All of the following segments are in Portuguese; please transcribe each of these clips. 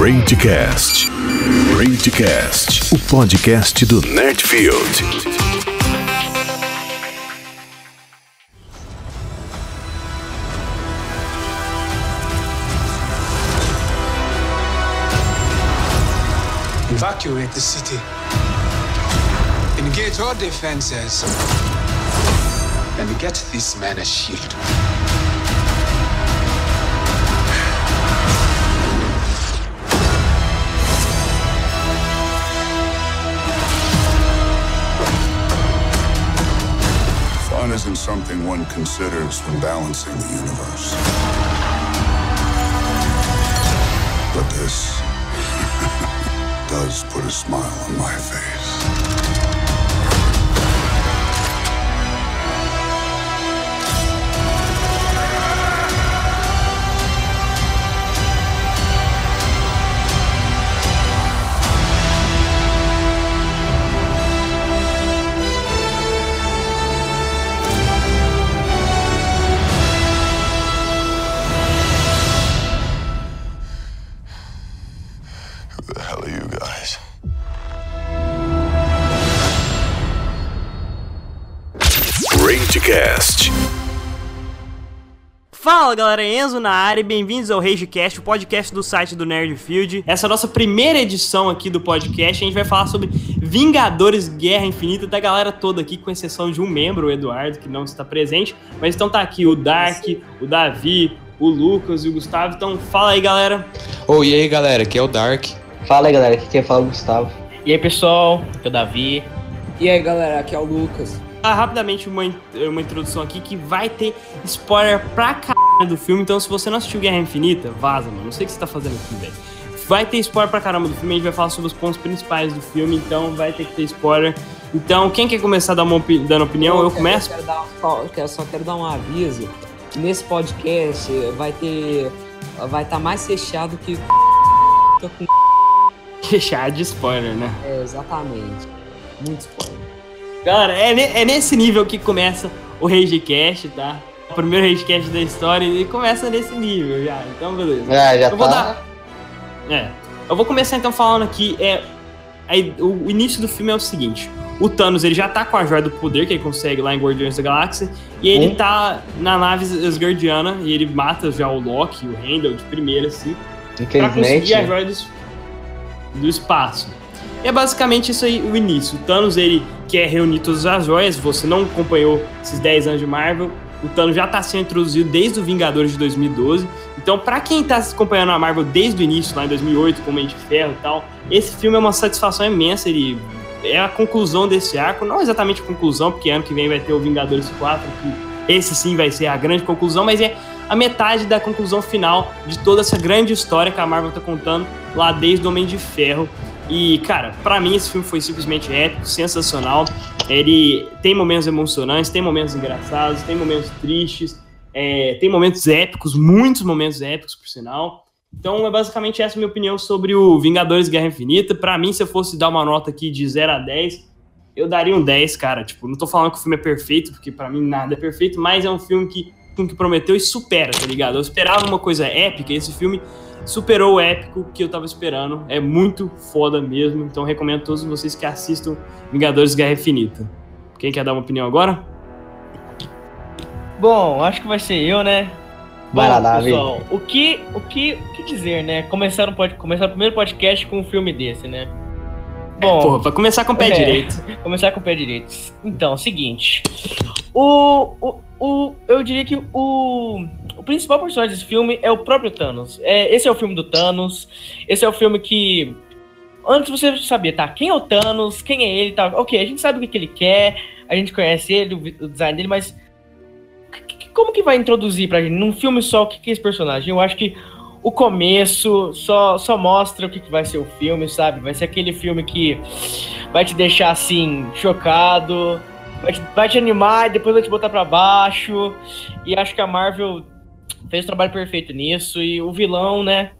Ragecast. Ragecast, o podcast do Nerdfield. Evacuate the city. Engage all defenses. And get this man a shield. Isn't something one considers when balancing the universe. But this does put a smile on my face. Fala galera, Enzo na área e bem-vindos ao RageCast, o podcast do site do Nerdfield. Essa é a nossa primeira edição aqui do podcast. A gente vai falar sobre Vingadores Guerra Infinita da galera toda aqui, com exceção de um membro, o Eduardo, que não está presente. Mas então tá aqui o Dark, o Davi, o Lucas e o Gustavo. Então fala aí galera. Ô, e aí galera, aqui é o Dark. Fala aí galera, aqui quem fala é o Gustavo. E aí pessoal, aqui é o Davi. E aí galera, aqui é o Lucas. Ah, rapidamente uma, uma introdução aqui que vai ter spoiler pra caralho do filme. Então se você não assistiu Guerra Infinita, vaza, mano. Não sei o que você tá fazendo aqui, velho. Vai ter spoiler pra caramba do filme, a gente vai falar sobre os pontos principais do filme, então vai ter que ter spoiler. Então, quem quer começar dar opi- dando opinião, eu quero- começo. quero dar um- só, quero- dar um aviso. Nesse podcast vai ter. Vai estar mais fechado que. Fechar de spoiler, né? É, exatamente. Muito spoiler. Galera, é, é nesse nível que começa o Ragecast, tá? O primeiro Ragecast da história e começa nesse nível já. Então, beleza. É, já Eu vou tá. dar- É. Eu vou começar então falando aqui. É, aí, o, início do filme é o seguinte: o Thanos ele já tá com a joia do poder que ele consegue lá em Guardiões da Galáxia. E ele Hum. tá na nave Asgardiana e ele mata já o Loki, o Heimdall de primeira, assim, pra Infelizmente. conseguir a joia do, do espaço. E é basicamente isso aí o início. O Thanos ele quer reunir todas as joias. Você não acompanhou esses 10 anos de Marvel. O Thanos já tá sendo introduzido desde o Vingadores de 2012. Então, pra quem tá acompanhando a Marvel desde o início, lá em 2008, com Mente de Ferro e tal, esse filme é uma satisfação imensa. Ele é a conclusão desse arco. Não exatamente a conclusão, porque ano que vem vai ter o Vingadores 4, que esse sim vai ser a grande conclusão, mas é a metade da conclusão final de toda essa grande história que a Marvel tá contando lá desde o Homem de Ferro. E, cara, pra mim esse filme foi simplesmente épico, sensacional. Ele tem momentos emocionantes, tem momentos engraçados, tem momentos tristes, é, tem momentos épicos, muitos momentos épicos, por sinal. Então, é basicamente essa minha opinião sobre o Vingadores Guerra Infinita. Pra mim, se eu fosse dar uma nota aqui de 0 a 10, eu daria um 10, cara. Tipo, não tô falando que o filme é perfeito, porque pra mim nada é perfeito, mas é um filme que, que prometeu e supera, tá ligado? Eu esperava uma coisa épica, e esse filme superou o épico que eu tava esperando. É muito foda mesmo. Então recomendo a todos vocês que assistam Vingadores Guerra Infinita. Quem quer dar uma opinião agora? Bom, acho que vai ser eu, né? Vai Bom, lá, Davi. pessoal, o que, o que, o que dizer, né? Começar, um pod, começar o primeiro podcast com um filme desse, né? Bom, Porra, pra começar com o pé é. direito. começar com o pé direito. Então, seguinte. O, o, o, eu diria que o, o principal personagem desse filme é o próprio Thanos. É, esse é o filme do Thanos. Esse é o filme que. Antes você sabia, tá? Quem é o Thanos? Quem é ele? Tá? Ok, a gente sabe o que, que ele quer, a gente conhece ele, o, o design dele, mas. Como que vai introduzir pra gente num filme só o que, que é esse personagem? Eu acho que o começo só, só mostra o que, que vai ser o filme, sabe? Vai ser aquele filme que vai te deixar assim, chocado, vai te, vai te animar e depois vai te botar pra baixo. E acho que a Marvel fez o trabalho perfeito nisso. E o vilão, né?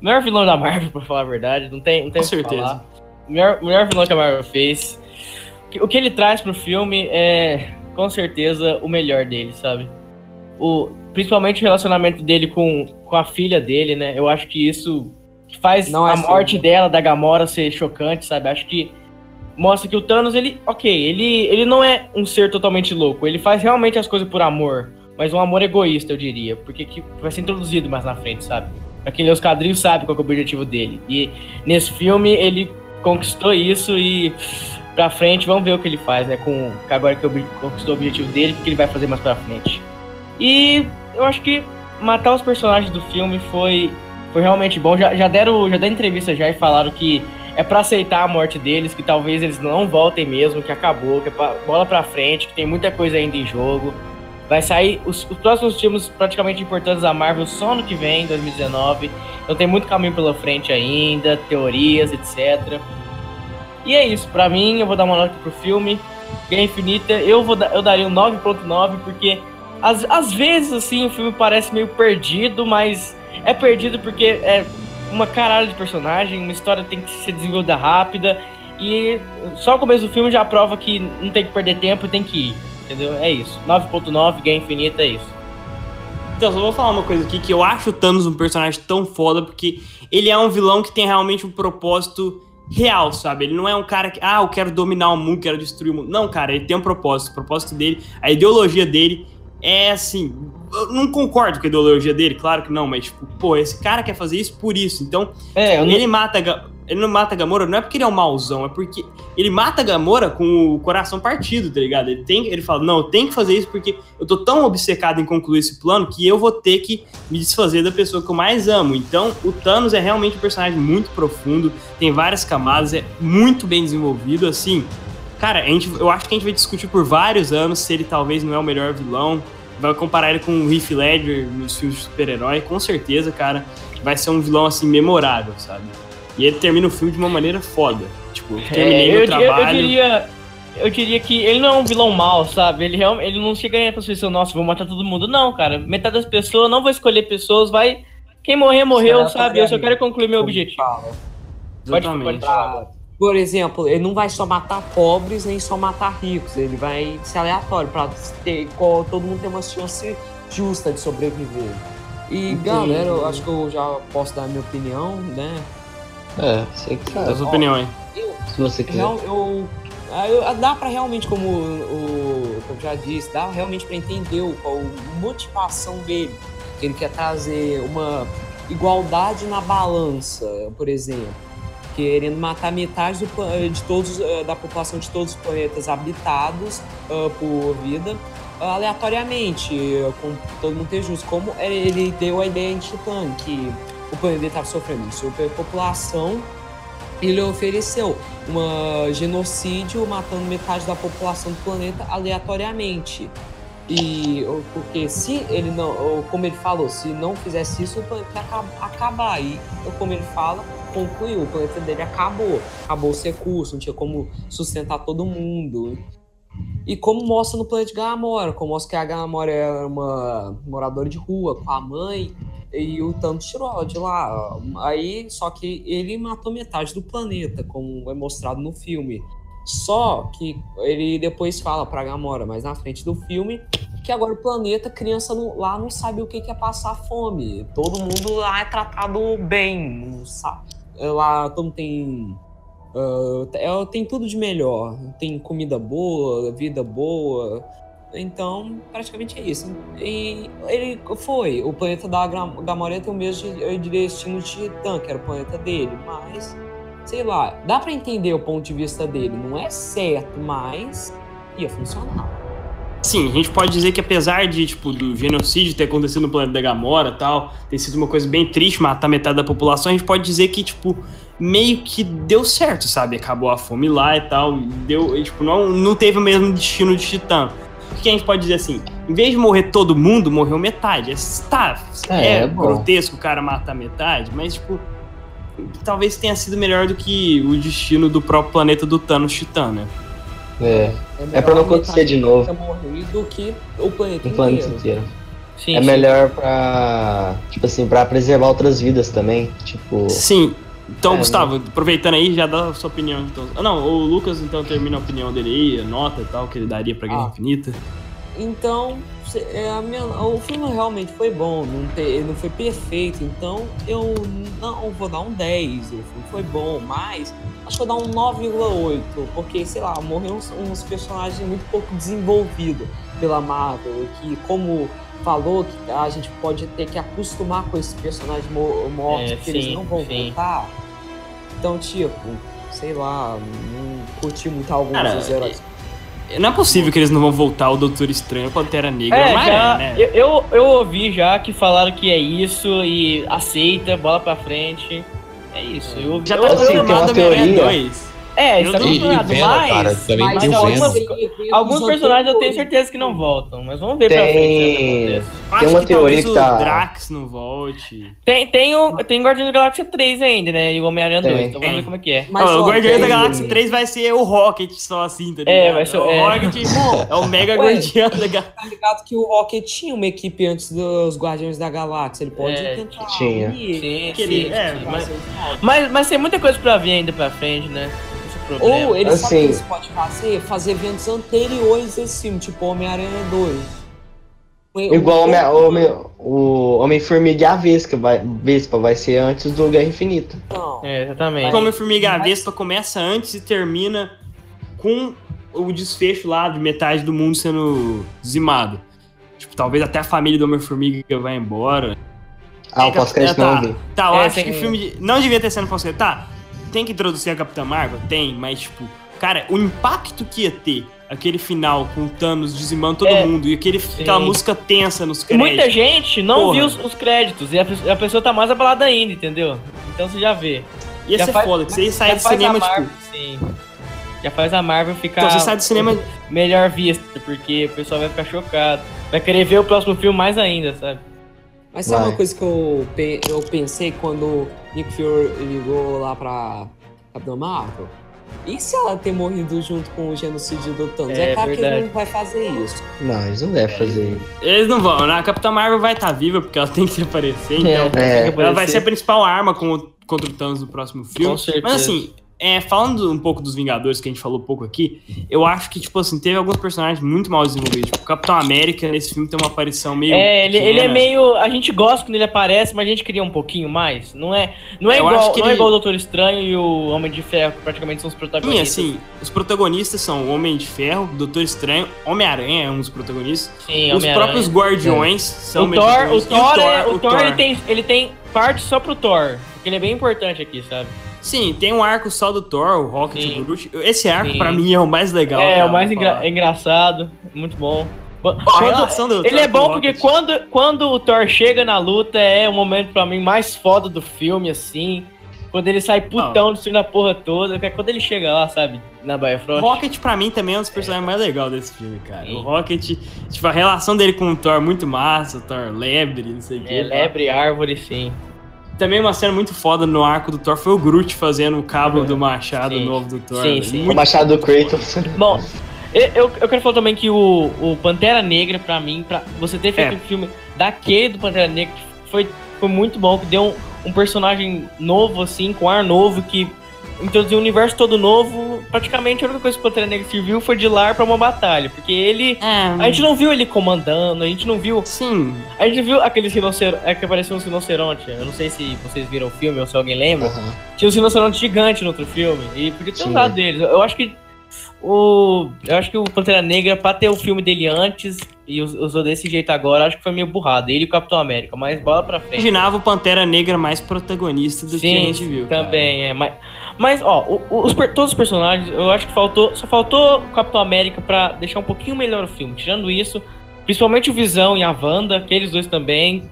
O melhor vilão da Marvel, pra falar a verdade, não tem, não tem Com certeza. falar. O melhor, o melhor vilão que a Marvel fez. O que ele traz pro filme é, com certeza, o melhor dele, sabe? O, principalmente o relacionamento dele com, com a filha dele, né? Eu acho que isso faz Não é a morte filme. dela, da Gamora, ser chocante, sabe? Acho que mostra que o Thanos, ele, ok, ele, ele não é um ser totalmente louco, ele faz realmente as coisas por amor, mas um amor egoísta, eu diria, porque que vai ser introduzido mais na frente, sabe? Lê os quadrinhos sabe qual é o objetivo dele. E nesse filme ele conquistou isso e pra frente vamos ver o que ele faz, né? Com agora que ele conquistou o objetivo dele, o que ele vai fazer mais pra frente. E eu acho que matar os personagens do filme foi, foi realmente bom. Já, já deram já deram entrevista já e falaram que é pra aceitar a morte deles, que talvez eles não voltem mesmo, que acabou, que é pra, bola pra frente, que tem muita coisa ainda em jogo. Vai sair os, os próximos filmes praticamente importantes da Marvel só no que vem, 2019. Então tem muito caminho pela frente ainda, teorias, etc. E é isso, pra mim eu vou dar uma nota pro filme. Guerra Infinita, eu vou eu daria um 9.9 porque às, às vezes assim o filme parece meio perdido, mas é perdido porque é uma caralho de personagem, uma história tem que ser desenvolvida rápida e só o começo do filme já prova que não tem que perder tempo tem que ir. Entendeu? É isso. 9.9, Guerra Infinita, é isso. Então, só vou falar uma coisa aqui, que eu acho o Thanos um personagem tão foda, porque ele é um vilão que tem realmente um propósito real, sabe? Ele não é um cara que, ah, eu quero dominar o mundo, quero destruir o mundo. Não, cara, ele tem um propósito. O propósito dele, a ideologia dele é assim. Eu não concordo com a ideologia dele, claro que não, mas, tipo, pô, esse cara quer fazer isso por isso. Então, É, não, ele mata. Ele não mata Gamora, não é porque ele é um mauzão, é porque ele mata Gamora com o coração partido, tá ligado? Ele, tem, ele fala, não, eu tenho que fazer isso porque eu tô tão obcecado em concluir esse plano que eu vou ter que me desfazer da pessoa que eu mais amo. Então, o Thanos é realmente um personagem muito profundo, tem várias camadas, é muito bem desenvolvido, assim. Cara, a gente, eu acho que a gente vai discutir por vários anos se ele talvez não é o melhor vilão. Vai comparar ele com o Heath Ledger nos filmes de super-herói, com certeza, cara, vai ser um vilão assim memorável, sabe? E ele termina o filme de uma maneira foda. Tipo, eu terminei É, meu eu, trabalho. eu diria. Eu diria que ele não é um vilão mau, sabe? Ele, ele não chega aí pra pessoa, nossa, vou matar todo mundo. Não, cara. Metade das pessoas, não vou escolher pessoas, vai. Quem morrer, morreu, Será sabe? Eu só quero concluir meu objetivo. Pode, pode falar. Por exemplo, ele não vai só matar pobres nem só matar ricos, ele vai ser aleatório para ter qual- todo mundo ter uma chance justa de sobreviver. E Entendi. galera, eu acho que eu já posso dar a minha opinião, né? É, sei que Dá sabe. sua opinião. Eu, Se você quiser. real- eu, ah, eu- dá pra realmente, como o, o que eu já disse, dá realmente pra entender o, qual a motivação dele. Que ele quer trazer uma igualdade na balança, por exemplo. Querendo matar metade do pla- de todos, eh, da população de todos os planetas habitados ah, por vida ah, aleatoriamente, eh, com todo mundo ter justo. Como ele deu a ideia em Titã, que o planeta estava sofrendo superpopulação ele ofereceu um genocídio matando metade da população do planeta aleatoriamente. E porque se ele não, como ele falou, se não fizesse isso, o planeta ia acab- acabar. E como ele fala, concluiu, o planeta dele acabou. Acabou os recursos, não tinha como sustentar todo mundo. E como mostra no planeta de Gamora, como mostra que a Gamora era uma moradora de rua com a mãe, e o Thanos tirou ela de lá. Aí, só que ele matou metade do planeta, como é mostrado no filme. Só que ele depois fala pra Gamora, mais na frente do filme, que agora o planeta, criança não- lá não sabe o que é passar fome. Todo mundo lá é tratado bem, não sabe. Lá todo tem. é- tem tudo de melhor. Tem comida boa, vida boa. Então, praticamente é isso. E ele foi. O planeta da Gamora tem o mesmo de, de destino de Titã, que era o planeta dele. Mas, sei lá, dá pra entender o ponto de vista dele. Não é certo, mas ia funcionar. Sim, a gente pode dizer que apesar de, tipo, do genocídio ter acontecido no planeta da Gamora e tal, ter sido uma coisa bem triste matar metade da população, a gente pode dizer que, tipo, meio que deu certo, sabe? Acabou a fome lá e tal, deu, e, tipo, não, não teve o mesmo destino de Titã. O que a gente pode dizer assim? Em vez de morrer todo mundo, morreu metade. É, tá, É, é, é grotesco o cara matar metade, mas, tipo, talvez tenha sido melhor do que o destino do próprio planeta do Thanos Titã, né? É, é melhor pra não acontecer de novo do que o planeta no planeta inteiro. inteiro. Sim, É sim. melhor pra, tipo assim, pra preservar outras vidas também. Tipo, Sim. Então, É, Gustavo, aproveitando aí, já dá a sua opinião. Então. Ah, não, o Lucas então termina a opinião dele aí, a nota e tal, que ele daria pra Guerra Ah. Infinita. Então, é, a minha- o filme realmente foi bom, não, te- não foi perfeito, então eu não vou dar um 10. O filme foi bom, mas acho que eu vou dar um 9,8, porque, sei lá, morreram uns, uns personagens muito pouco desenvolvidos pela Marvel, que como falou que a gente pode ter que acostumar com esses personagens mo- mortos, É, porque eles sim, não vão sim. voltar. Então, tipo, sei lá, não curti muito alguns Cara, dos heróis. Não é possível que eles não vão voltar o Doutor Estranho, Pantera Negra, É, mas já, né? eu, eu, eu ouvi já que falaram que é isso e aceita, bola pra frente. É isso. Eu, Já tá eu- assim, tem uma confirmado Homem-Aranha teoria. 2. É, eu está não- E, e confirmado, mas, cara, também mas tem algumas- alguns personagens eu tenho certeza que não voltam, mas vamos ver pra Tem- frente. o que acontece. Acho uma que teoria que tá- o Drax não volte. Tem, tem, o, tem Guardiões da Galáxia 3 ainda, né? E o Homem-Aranha Tem. 2, então vamos ver como é que é. Mas, Ó, o Guardiões da tem- Galáxia 3 vai ser o Rocket só assim, tá ligado? É, vai ser- o é. Rocket é o mega guardião da Galáxia. Tá ligado que o Rocket tinha uma equipe antes dos Guardiões da Galáxia. Ele pode É, tentar. tinha. Sim, sim, é, sim. mas- Mas, mas tem muita coisa pra vir ainda pra frente, né? É problema. Ou ele sabe o que Assim. eles podem fazer? Fazer eventos anteriores desse filme, tipo Homem-Aranha 2. Igual o Homem- o Homem- o Homem-Formiga e a Vespa vai, Vespa vai ser antes do Guerra Infinita. Não. É, exatamente. Como Formiga a Mas- Vespa começa antes e termina com o desfecho lá de metade do mundo sendo dizimado. Tipo, talvez até a família do Homem-Formiga vai embora. Ah, o É, pós-crédito tá, não vi. Tá, eu É, acho que o filme de- não devia ter sido pós-crédito. Tá, tem que introduzir a Capitã Marvel? Tem, mas tipo, cara, o impacto que ia ter aquele final com o Thanos dizimando todo É, mundo e aquele, aquela música tensa nos créditos. Muita gente não Porra. viu os, os créditos e a, a pessoa tá mais abalada ainda, entendeu? Então você já vê. Ia já ser faz- foda, que você ia sair do cinema, Marvel, tipo. sim. Já faz a Marvel ficar Então você sai do cinema. melhor vista, porque o pessoal vai ficar chocado. Vai querer ver o próximo filme mais ainda, sabe? Mas sabe Vai. uma coisa que eu, pe- eu pensei quando o Nick Fury ligou lá pra Capitã Marvel? E se ela ter morrido junto com o genocídio do Thanos? É É, claro que verdade. ele não vai fazer isso. Não, eles não devem fazer isso. Eles não vão, né? A Capitã Marvel vai estar viva porque ela tem que aparecer, então. É. Ela vai ser a principal arma com- contra o Thanos no próximo filme. Com certeza. Mas assim, é, falando um pouco dos Vingadores, que a gente falou pouco aqui, eu acho que, tipo assim, teve alguns personagens muito mal desenvolvidos. Tipo, o Capitão América nesse filme tem uma aparição meio. É, ele, ele é meio. A gente gosta quando ele aparece, mas a gente queria um pouquinho mais. Não é, não é, Eu igual, não é ele- igual o Doutor Estranho e o Homem de Ferro, que praticamente são os Sim, protagonistas. assim, os protagonistas são o Homem de Ferro, Doutor Estranho, Homem-Aranha é um dos protagonistas. Sim, os próprios Guardiões são O meio Thor, o protagonistas. E Thor, é- o Thor, ele, tem, ele tem parte só pro Thor. Porque ele é bem importante aqui, sabe? Sim, tem um arco só do Thor, o Rocket, Sim. o Groot. Esse arco, Sim. pra mim, é o mais legal. é, cara, o mais engra- é engraçado, muito bom. Quando- ele é bom porque quando, quando o Thor chega na luta é o momento pra mim mais foda do filme, assim. Quando ele sai putão destruindo a porra toda. que é Quando ele chega lá, sabe, na Baia O Frost. Rocket, pra mim, também é um dos personagens mais legais desse filme, cara. Sim. O Rocket, tipo, a relação dele com o Thor é muito massa, o Thor lebre, não sei o quê. É, lebre, árvore, sim. Também uma cena muito foda no arco do Thor foi o Groot fazendo o cabo do machado Sim. novo do Thor. Sim. O Machado do Kratos. Bom, eu, eu, eu quero falar também que o, o Pantera Negra, pra mim, pra você ter feito É. um filme daquele do Pantera Negra, foi, foi muito bom, que deu um, um personagem novo, assim, com ar novo, que introduziu um universo todo novo. Praticamente a única coisa que o Pantera Negra serviu foi de lar pra uma batalha, porque ele. A gente não viu ele comandando, a gente não viu. Sim, A gente viu aqueles rinocerontes. É que apareceu uns rinocerontes. Eu não sei se vocês viram o filme ou se alguém lembra. Aham. Tinha uns rinocerontes gigantes no outro filme. E podia ter Sim. usado deles. Eu acho que. O. Eu acho que o Pantera Negra, pra ter o filme dele antes e us- usou desse jeito agora, acho que foi meio burrado. Ele e o Capitão América, mas bola pra frente. imaginava o Pantera Negra mais protagonista do que a Sim, gente viu. cara. também, é. Mas, mas ó, os, todos os personagens, eu acho que faltou. Só faltou o Capitão América pra deixar um pouquinho melhor o filme. Tirando isso, principalmente o Visão e a Wanda, aqueles dois também.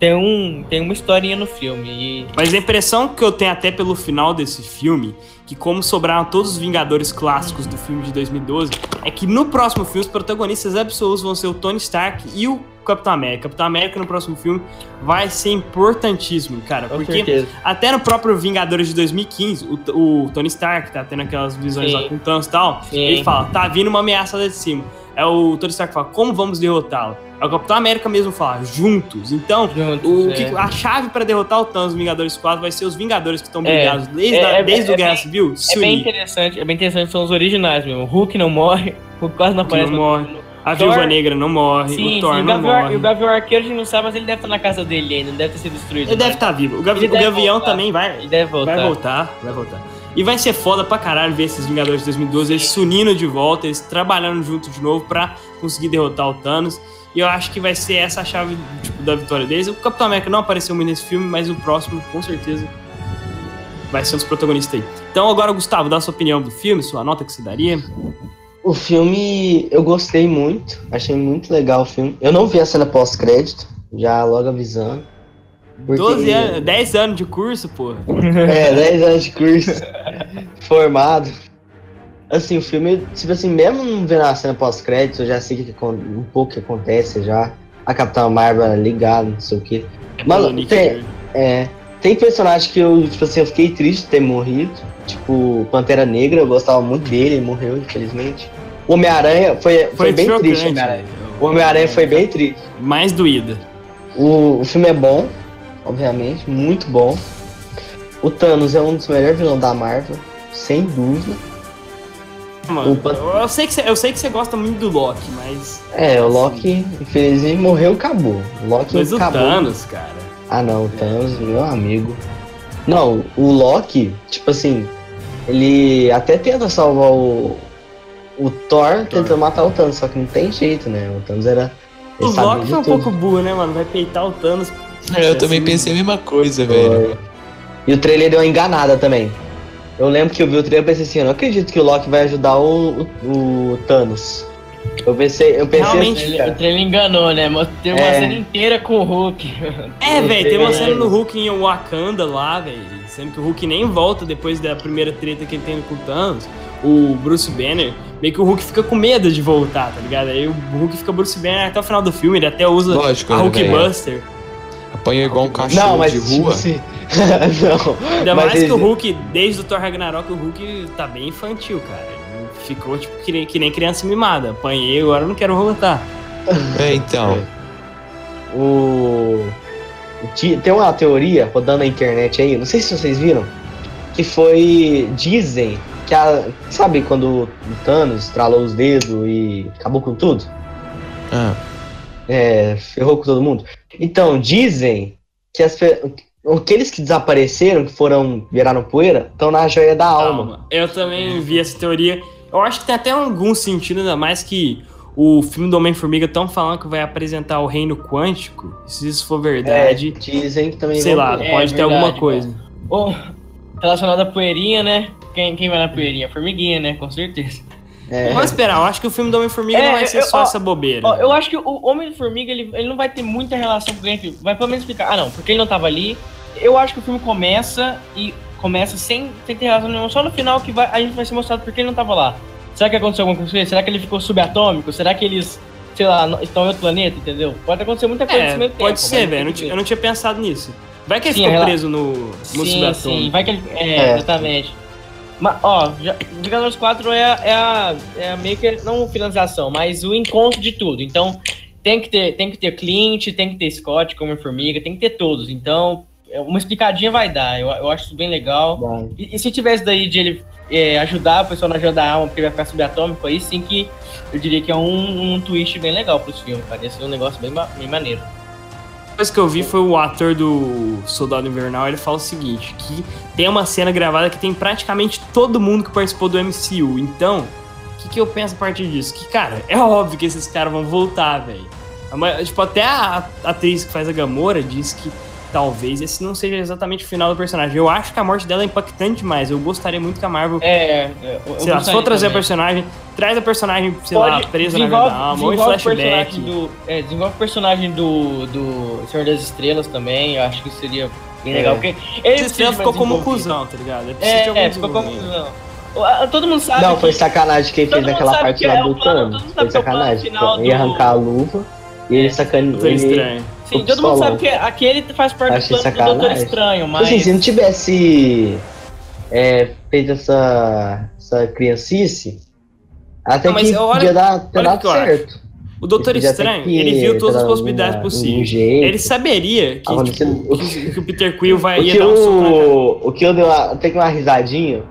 Tem, um, tem uma historinha no filme. E Mas a impressão que eu tenho até pelo final desse filme, que como sobraram todos os Vingadores clássicos do filme de 2012, é que no próximo filme os protagonistas absolutos vão ser o Tony Stark e o Capitão América. Capitão América no próximo filme vai ser importantíssimo, cara, com porque certeza. até no próprio Vingadores de 2015, o, o Tony Stark tá tendo aquelas visões Sim. lá com o Thanos e tal, Sim. ele fala, tá vindo uma ameaça lá de cima. É o Tony Stark fala, como vamos derrotá-lo? É o Capitão América mesmo fala, juntos. Então, Juntos, o é. que, a chave pra derrotar o Thanos Vingadores 4 vai ser os Vingadores que estão É. brigados desde, É, a- é- desde é o Guerra bem- Civil É bem interessante, é bem interessante, são os originais mesmo. O Hulk não morre, o Hulk quase não não aparece. no- morre. no- A Thor- Viúva Negra não morre, Sim, o Thor sim, o não Gavião, morre. e o Gavião Arqueiro a gente não sabe, mas ele deve estar na casa dele ainda, não deve ter sido destruído. Ele deve né? estar vivo. O, Gavi- o Gavião voltar. também vai, Ele deve voltar. vai voltar, vai voltar. E vai ser foda pra caralho ver esses Vingadores de 2012, eles se unindo de volta, eles trabalhando junto de novo pra conseguir derrotar o Thanos. E eu acho que vai ser essa a chave tipo, da vitória deles. O Capitão América não apareceu muito nesse filme, mas o próximo, com certeza, vai ser um dos protagonistas aí. Então agora, Gustavo, dá a sua opinião do filme, sua nota que você daria. O filme eu gostei muito, achei muito legal o filme. Eu não vi a cena pós-crédito, já logo avisando. porque- 12 anos, 10 anos de curso, porra. É, 10 anos de curso, formado. Assim, o filme, tipo assim, mesmo não vendo a cena pós-crédito, eu já sei que, um pouco que acontece já. A Capitã Marvel é ligada, não sei o que. Mano, Pelo Nick tem- Fury. É, tem personagem que eu, tipo assim, eu fiquei triste de ter morrido. Tipo, Pantera Negra, eu gostava muito dele, ele morreu, infelizmente. O Homem-Aranha foi, foi, bem chocante, triste, o Homem-Aranha. velho. O Homem-Aranha foi bem triste. Mais doída. O, o filme é bom, obviamente, muito bom. O Thanos é um dos melhores vilões da Marvel, sem dúvida. Mano, O Pan- eu, sei que você, eu sei que você gosta muito do Loki, mas. É, o Loki, infelizmente, morreu, acabou. O Loki Mas o acabou. Thanos, cara. Ah não, o Thanos, meu amigo. Não, o Loki, tipo assim, ele até tenta salvar o. O Thor tentando matar o Thanos, só que não tem jeito, né? O Thanos era. O Loki foi um tudo. pouco burro, né, mano? Vai peitar o Thanos. Eu também pensei a mesma coisa, velho. E o trailer deu uma enganada também. Eu lembro que eu vi o trailer e pensei assim, eu não acredito que o Loki vai ajudar o, o, o Thanos. Eu pensei, eu pensei Realmente, assim, O cara. trailer enganou, né? Mas Tem uma É. cena inteira com o Hulk. É, velho, tem uma É. cena no Hulk em Wakanda lá, velho. Sendo que o Hulk nem volta depois da primeira treta que ele tem com o Thanos. O Bruce Banner, meio que o Hulk fica com medo de voltar, tá ligado? Aí o Hulk fica Bruce Banner até o final do filme, ele até usa Lógico, a né, Hulk? Buster. Apanhou igual um cachorro Não, mas de tipo rua. assim. não. Ainda mais que ele- o Hulk, desde o Thor Ragnarok, o Hulk tá bem infantil, cara. Ele Ficou tipo que nem, que nem criança mimada. Apanhei, agora eu não quero voltar. É, então. O... o Tem uma teoria rodando na internet aí, não sei se vocês viram, que foi. Dizem que a. Sabe quando o Thanos estralou os dedos e acabou com tudo? Ah, É, ferrou com todo mundo. Então, dizem que as, aqueles que desapareceram, que foram, viraram poeira, estão na joia da alma. Calma. Eu também vi essa teoria. Eu acho que tem até algum sentido, ainda mais que o filme do Homem-Formiga estão falando que vai apresentar o reino quântico. Se isso for É, verdade, dizem que também sei lá, ter. É pode ter verdade, alguma coisa. Bom, relacionado à poeirinha, né? Quem, quem vai na poeirinha? Formiguinha, né? Com certeza. É. Vamos esperar, eu acho que o filme do Homem-Formiga É, não vai ser eu- só ó, essa bobeira. Ó, eu acho que o Homem-Formiga, ele, ele não vai ter muita relação com o Grant. Vai pelo menos explicar. Ah, não, porque ele não tava ali. Eu acho que o filme começa e começa sem, sem ter relação nenhuma. Só no final que vai, a gente vai ser mostrado porque ele não tava lá. Será que aconteceu alguma coisa com ele? Será que ele ficou subatômico? Será que eles, sei lá, estão em outro planeta, entendeu? Pode acontecer muita coisa É, nesse meio pode tempo, ser, mas velho. Eu. Eu não tinha pensado nisso. Vai que ele Sim, ficou rela- preso no, no Sim, subatômico. sim, vai que ele. É, É. exatamente. Mas, ó, Vingadores 4 é, a- é, a, é a meio que, não finalização, mas o encontro de tudo. Então, tem que ter, tem que ter Clint, tem que ter Scott como formiga, tem que ter todos. Então, é, uma explicadinha vai dar. Eu, eu acho isso bem legal. E, e se tivesse daí de ele é, ajudar o pessoal na ajuda da alma, porque ele vai ficar subatômico, aí sim que eu diria que é um, um twist bem legal pros filmes. Parece um negócio bem, bem maneiro. Coisa que eu vi foi o ator do Soldado Invernal, ele fala o seguinte, que tem uma cena gravada que tem praticamente todo mundo que participou do MCU. Então, o que, que eu penso a partir disso? Que, cara, é óbvio que esses caras vão voltar, velho. Tipo, até a atriz que faz a Gamora disse que talvez esse não seja exatamente o final do personagem. Eu acho que a morte dela é impactante demais. Eu gostaria muito que a Marvel, É, é, eu sei lá, se for trazer a também. personagem, traz a personagem, sei lá, Pode- presa na da alma, ou em flashback. personagem Do, é, desenvolve o personagem do, do Senhor das Estrelas também, eu acho que seria bem É. legal. Porque ele ficou mais como cuzão, tá ligado? Ele É, algum é, ficou como cuzão. A- Todo mundo sabe Não, que- foi sacanagem quem todo fez mundo aquela sabe parte que lá é do plano, Foi que é sacanagem. final Ia do- arrancar a luva e ele sacaneou. Doutor Ele... Estranho. Sim, todo mundo sabe que aquele faz parte do Achei plano do Doutor. Estranho, Tipo mas. Assim, se não tivesse é, feito essa, essa criancice, até Não, que olha- podia dar, ter dado acho. certo. O Doutor Ele Estranho, que ele viu todas as possibilidades alguma- possíveis. algum jeito. Ele saberia que, Acontecendo- tipo, que, que o Peter Quill vai, O ia dar um o, o que eu dei uma, até que uma risadinha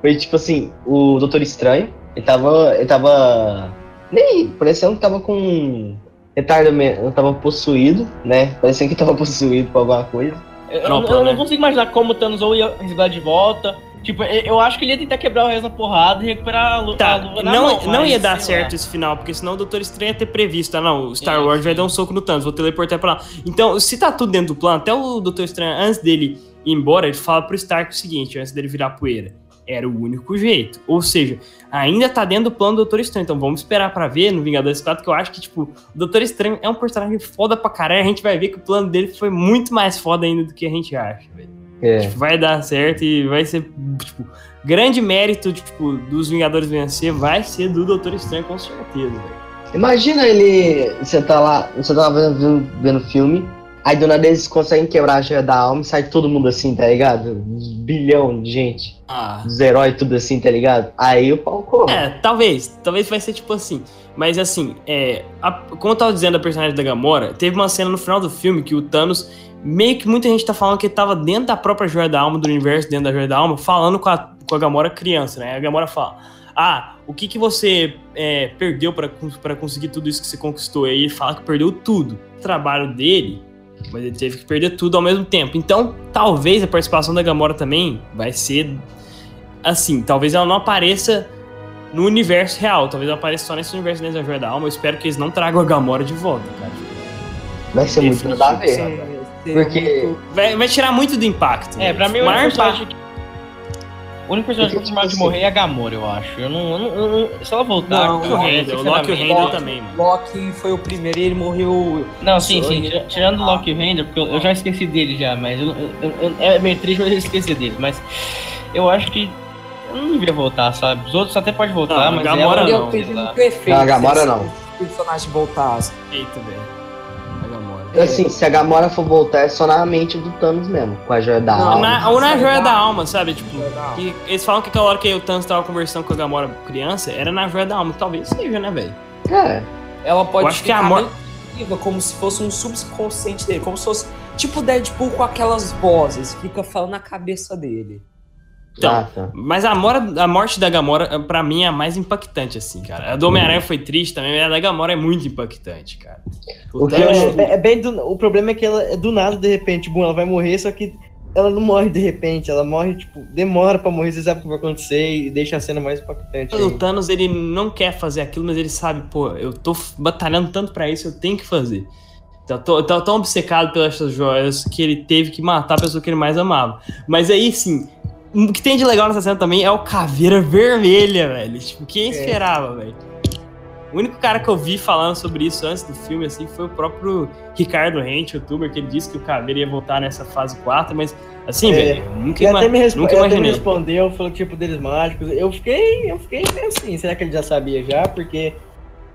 foi tipo assim, o Doutor Estranho, ele tava. Ele tava Nem, parecendo que tava com retardo, me- eu tava possuído, né? Parecendo que tava possuído por alguma coisa. Eu, eu- né? não consigo imaginar como o Thanos ou ia resgatar de volta. Tipo, eu acho que ele ia tentar quebrar o resto da porrada e recuperar a, lu Tá, a luva na não, mão, não ia dar certo lá. esse final, porque senão o Doutor Estranho ia ter previsto. Ah, não, o Star Sim, Wars vai sim. dar um soco no Thanos, vou teleportar pra lá. Então, se tá tudo dentro do plano, até o Doutor Estranho, antes dele ir embora, ele fala pro Stark o seguinte, antes dele virar poeira. Era o único jeito. Ou seja, ainda tá dentro do plano do Doutor Estranho. Então vamos esperar pra ver no Vingadores 4, que eu acho que, tipo, o Doutor Estranho é um personagem foda pra caralho. A gente vai ver que o plano dele foi muito mais foda ainda do que a gente acha, velho. É. Tipo, vai dar certo e vai ser, tipo, grande mérito tipo, dos Vingadores vencer vai ser do Doutor Estranho, com certeza, velho. Imagina ele. Você tá lá, você tá vendo, vendo filme, aí do nada eles conseguem quebrar a joia da alma e sai todo mundo assim, tá ligado? Um bilhão de gente. Ah. Os heróis tudo assim, tá ligado? Aí o pau come. É, talvez. Talvez vai ser tipo assim. Mas assim, é, a- como eu tava dizendo a personagem da Gamora, teve uma cena no final do filme que o Thanos, meio que muita gente tá falando que ele tava dentro da própria Joia da Alma, do universo dentro da Joia da Alma, falando com a, com a Gamora criança, né? A Gamora fala: Ah, o que que você é, perdeu pra conseguir tudo isso que você conquistou? E aí ele fala que perdeu tudo. O trabalho dele, mas ele teve que perder tudo ao mesmo tempo. Então, talvez a participação da Gamora também vai ser assim, talvez ela não apareça no universo real, talvez ela apareça só nesse universo dentro da Joia da Alma. Eu espero que eles não tragam a Gamora de volta, cara. Vai ser muito nada a ver. Porque- Vai, vai tirar muito do impacto. É, né? pra mim o maior impacto-. O único personagem Porque, confirmado de tipo morrer é a Gamora, eu acho. Eu não. eu não- eu não- se ela voltar. Não, eu O Randall, o Loki e o Randall também, mano. Loki foi o primeiro e ele morreu. Não, sim, sim. tira- Tirando o Loki e o Render, porque eu, eu já esqueci dele já, mas eu, eu- eu- é meio triste mas eu esqueci dele. Mas eu acho que eu não devia voltar, sabe? Os outros até podem voltar, Não, a mas Gamora ela, Ele não, efeito. Não, a Gamora se não. O personagem voltasse. Eita, velho. Gamora. Assim, se a Gamora for voltar, é só na mente do Thanos mesmo, com a joia da Não, alma. na, ou na Joia Joia da da Alma. Sabe? Tipo, que eles falam que aquela hora que o Thanos tava conversando com a Gamora criança era na Joia da Alma. Talvez seja, né, velho? É, Ela pode Eu acho que a ficar mor- meio viva, como se fosse um subconsciente dele, como se fosse tipo Deadpool com aquelas vozes, fica falando na cabeça dele. Então, ah, tá. Mas a, mora, a morte da Gamora, pra mim, é a mais impactante, assim, cara. A do Homem-Aranha foi triste também, mas a da Gamora é muito impactante, cara. O Thanos- que É, é bem do, o problema é que ela é do nada, de repente, bom, ela vai morrer, só que ela não morre de repente, ela morre, tipo, demora pra morrer, você sabe o que vai acontecer e deixa a cena mais impactante. O ainda. Thanos, ele não quer fazer aquilo, mas ele sabe, pô, eu tô batalhando tanto pra isso, eu tenho que fazer. Tá tão, tá tão obcecado pelas joias que ele teve que matar a pessoa que ele mais amava. Mas aí, sim, o que tem de legal nessa cena também é o Caveira Vermelha, velho. Tipo, quem esperava, velho? O único cara que eu vi falando sobre isso antes do filme, assim, foi o próprio Ricardo Rente, youtuber, que ele disse que o Caveira ia voltar nessa fase 4, mas, assim, É. velho, nunca, ima até me, nunca ele até me imaginei. respondeu, falou que tinha poderes mágicos. Eu fiquei, eu fiquei meio assim, será que ele já sabia já? Porque,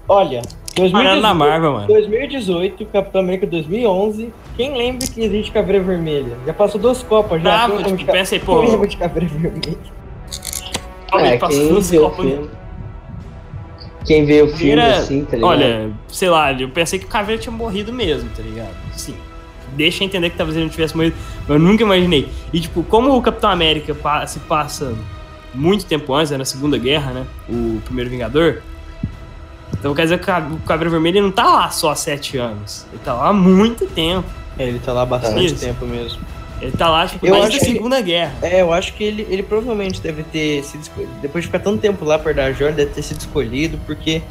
olha, Parando na 2018, Marvel, mano. 2018, Capitão América 2011, quem lembra que existe Caveira Vermelha? Já passou duas copas já. Quem lembra tipo, de pensa aí, quem pô, lembra de Caveira Vermelha? É, quem duas vê o filme. Quem vê o filme Caveira, assim, tá ligado? Olha, sei lá, eu pensei que o Caveira tinha morrido mesmo, tá ligado? Sim. Deixa eu entender que talvez ele não tivesse morrido, mas eu nunca imaginei. E, tipo, como o Capitão América pa- se passa muito tempo antes, né, na Segunda Guerra, né? O primeiro Vingador. Então quer dizer que o Ca- o Caveira Vermelho ele não tá lá só há sete anos. Ele tá lá há muito tempo. É, ele tá lá há bastante Isso. tempo mesmo. Ele tá lá, tipo, Eu acho que- Segunda Guerra. É, eu acho que ele, ele provavelmente deve ter sido escolhido. Depois de ficar tanto tempo lá perto da joia, deve ter sido escolhido, porque.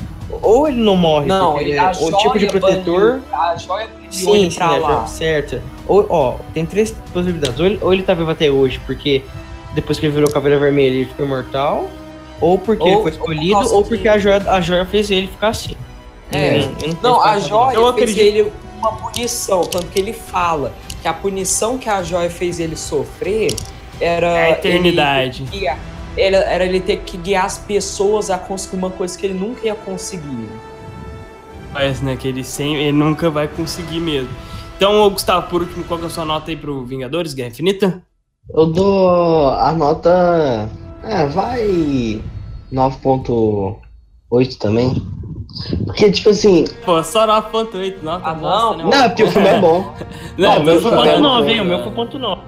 Ou ele não morre, Não, porque ele, é o tipo de protetor. A joia Sim, sim, pra a lá. certa. Ou, ó, tem três possibilidades. Ou ele, ou ele tá vivo até hoje, porque depois que ele virou Caveira Vermelha ele ficou imortal. Ou porque Ou- ele foi ou por escolhido, ou que- porque a joia, a joia fez ele ficar assim. É. Não, a joia Eu fez acredito. ele uma punição, tanto que ele fala que a punição que a joia fez ele sofrer era. É a eternidade. Ele ter que guiar- era, era ele ter que guiar as pessoas a conseguir uma coisa que ele nunca ia conseguir. Mas, né, que ele, sem, ele nunca vai conseguir mesmo. Então, Gustavo, por último, qual que é a sua nota aí pro Vingadores, Guerra Infinita? Eu dou a nota. É, vai. 9.8 também. Porque, tipo assim. Pô, só 9.8, nota Ah, bosta, não, né? Não, porque o filme é bom. Não, Não, meu meu foi Ponto bom. 9, hein? O meu foi ponto 9.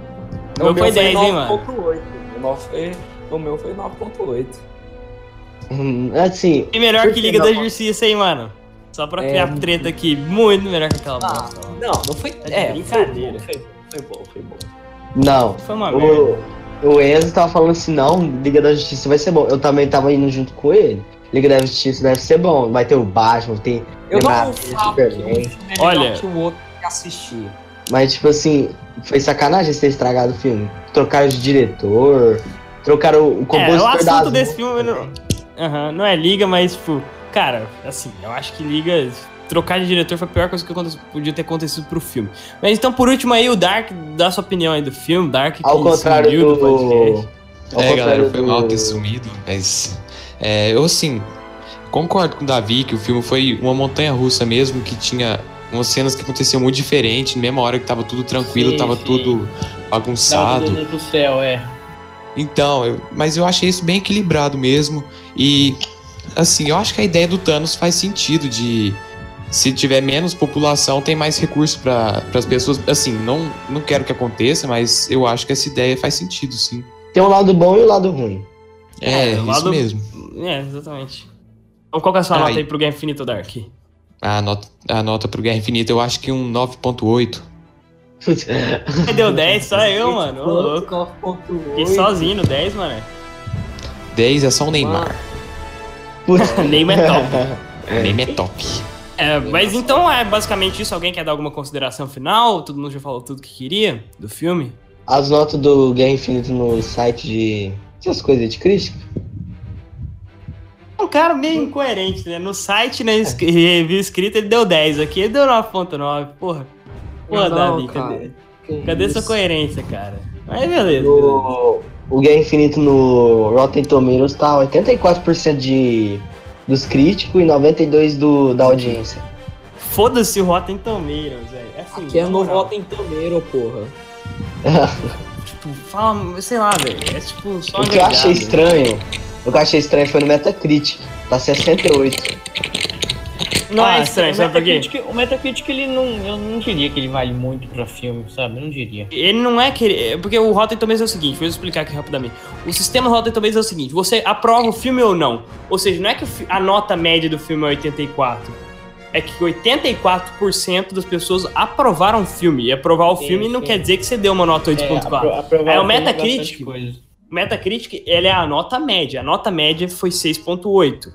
O meu foi 10, hein, mano? 9.8. O meu foi- O meu foi 9.8. Hum, Assim, E melhor que que Liga não? da Justiça, hein, mano? Só pra É. criar treta aqui. Muito melhor que aquela Ah, não, não foi. Tá É, brincadeira. Foi, bom, foi bom, foi bom. não. Foi uma merda. O, Enzo tava falando assim, não, Liga da Justiça vai ser bom. Eu também tava indo junto com ele. Liga da Justiça deve ser bom. Vai ter o Batman, tem. Eu Leonardo, não falo que um é Olha- que o outro que assistir. Mas, tipo assim, foi sacanagem ter estragado o filme. Trocaram de diretor, trocaram o É, compositor o assunto das desse filme não, Aham, não é Liga, mas, tipo, cara, assim, eu acho que Liga. Trocar de diretor foi a pior coisa que podia ter acontecido pro filme. Mas então, por último aí, o Dark, dá sua opinião aí do filme, Dark Ao que contrário sumiu do. podcast. ao É, contrário galera, foi do- mal ter sumido, mas. É, eu, assim, concordo com o Davi que o filme foi uma montanha russa mesmo, que tinha umas cenas que aconteciam muito diferente, na mesma hora que tava tudo tranquilo, Sim, tava sim. tudo Tava bagunçado. tudo pro céu, é. Então, eu- mas eu achei isso bem equilibrado mesmo. E, assim, eu acho que a ideia do Thanos faz sentido de. Se tiver menos população, tem mais recurso para as pessoas. Assim, não, não quero que aconteça, mas eu acho que essa ideia faz sentido, sim. Tem um lado bom e o lado ruim. É, É, o isso lado- mesmo. É, exatamente. Então, qual que é a sua Ah, nota e- aí pro Game Infinito Dark? A nota, a nota pro Guerra Infinita, eu acho que um 9.8. Deu 10, só eu, mano. Ô, louco. Fiquei sozinho no 10, mano. 10 é só o Neymar. Neymar é top. Neymar é top. É, mas então é basicamente isso. Alguém quer dar alguma consideração final? Todo mundo já falou tudo que queria do filme? As notas do Guerra Infinita no site de. Essas coisas de crítica. É um cara meio incoerente, né? No site, na es- review escrita, ele deu 10. Aqui ele deu 9.9. Porra. Porra, Davi, cara. cadê, Que cadê sua isso? coerência, cara? Mas beleza. beleza. O, o Guerra Infinita no Rotten Tomatoes tá 84% de, dos críticos e 92% do, da audiência. Foda-se o Rotten Tomatoes, velho. É assim, Aqui é no. Rotten Tomeiro, porra. Tipo, fala, sei lá, velho. É tipo só O que eu achei estranho, o que eu achei estranho foi no Metacritic, tá 68. Não é Ah, estranho, o sabe por quê? Metacritic- O Metacritic, ele não. Eu não diria que ele vale muito pra filme, sabe? Eu não diria. Ele não é que. ele- Porque o Rotten Tomatoes é o seguinte, vou explicar aqui rapidamente. O sistema do Rotten Tomatoes é o seguinte: você aprova o filme ou não. Ou seja, não é que a nota média do filme é 84. É que 84% das pessoas aprovaram o filme. E aprovar o Sim, filme não sim. quer dizer que você deu uma nota 8.4. É, Aí o Metacritic-. O Metacritic, ele é a nota média. A nota média foi 6.8.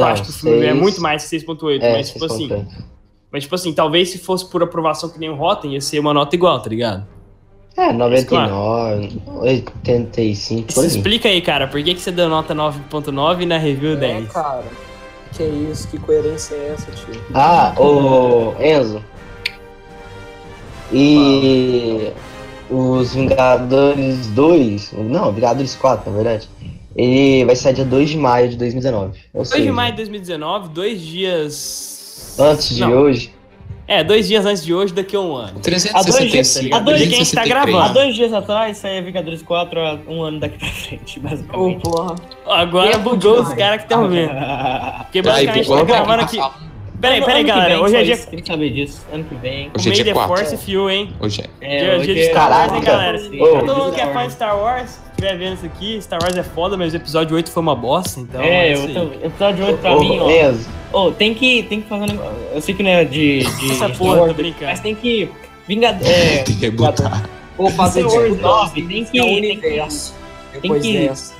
Eu acho que o filme é seis- muito mais que 6.8. É, mas, tipo assim, 6.8. mas, tipo assim, talvez se fosse por aprovação que nem o Rotten, ia ser uma nota igual, tá ligado? É, 99, 85, por Se aí. explica aí, cara, por que, que você deu nota 9.9 e na review É, 10? cara. Que isso? Que coerência é essa, tio? Ah, o Enzo. E os Vingadores 2, não, Vingadores 4, na verdade. Ele vai sair dia 2 de maio de 2019. Ou 2 seja, de maio de 2019, dois dias. antes de Não, hoje. É, dois dias antes de hoje, daqui a um ano. 365. A dois de quem a gente tá 373. gravando. Há dois dias atrás saía Vingadores 4 há um ano daqui pra frente, Ô, basicamente. porra. Agora E é bugou os caras que estão vendo. Porque Aí, basicamente tá gravando tá aqui. Peraí, peraí, ano que galera. vem, Hoje é dia. isso, Tem que saber disso. Ano que vem. Hoje é dia the 4. Force Few, hein? Hoje é. É, Dia, dia de hoje é- Star Wars, hein, Caraca. galera? Todo mundo que é fã de Star Wars, se estiver vendo isso aqui, Star Wars é foda, mas o episódio 8 foi uma bosta, então. É, isso eu aí. tô- episódio 8 pra Ô, mim, ó. Enzo, Ô, tem que, tem que fazer um negócio. Eu sei que não é de. de Essa porra, Wars, tô brincando. Mas tem que. Vingador. É, Tem que botar. Vou fazer Star Wars tipo 9, tem que- é o tem que- universo. Depois que- dessa.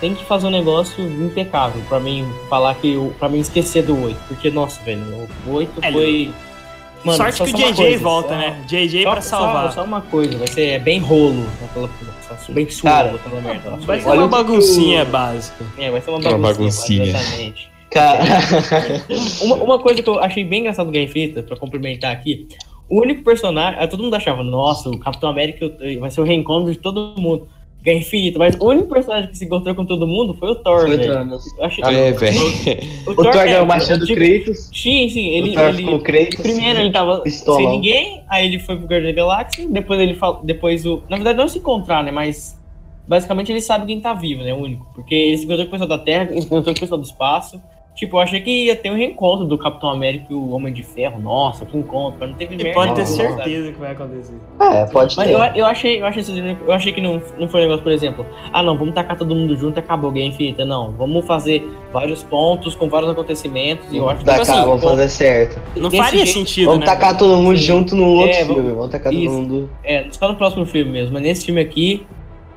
tem que fazer um negócio impecável pra mim falar que. o- Pra mim esquecer do 8. Porque, nossa, velho, o 8 É, foi. Mano, Sorte só- que o só JJ coisa, volta, só- né? JJ Só, pra salvar. Só, só uma coisa, vai ser bem rolo aquela só bem aquela merda. Nossa, Vai ser Olha uma baguncinha o- básica. É, vai ser uma Uma baguncinha. baguncinha. Exatamente. cara. Uma, uma coisa que eu achei bem engraçado do Guerra Infinita, pra complementar aqui, o único personagem, ah, todo mundo achava, nossa, o Capitão América vai ser o reencontro de todo mundo. Guerra Infinita, mas o único personagem que se encontrou com todo mundo foi o Thor, Foi o velho. Eu achei- É, velho. O Thor é, ganhou o machado tipo, Kratos. Sim, sim, ele, o Thor ele ficou Kratos. primeiro ele tava Pistolão. sem ninguém, aí ele foi pro Guardião da Galáxia, depois ele fala, depois o, na verdade não se encontrar, né, mas basicamente ele sabe quem tá vivo, né, o único, porque ele se encontrou com o pessoal da Terra, ele se encontrou com o pessoal do espaço, Tipo, eu achei que ia ter um reencontro do Capitão América e o Homem de Ferro. Nossa, que encontro. Mas não teve merda pode ter certeza que vai acontecer. É, pode Mas ter. eu, eu achei, eu achei, eu achei que não, não foi um negócio, por exemplo, ah não, vamos tacar todo mundo junto e acabou Guerra Infinita. Não, vamos fazer vários pontos com vários acontecimentos. E eu acho que Tá, tipo cara, assim, vamos fazer certo. Não faria jeito, sentido, Vamos né? tacar todo mundo Sim. junto no outro É, filme. Vamos tacar todo Isso. mundo. É, só no próximo filme mesmo. Mas nesse filme aqui,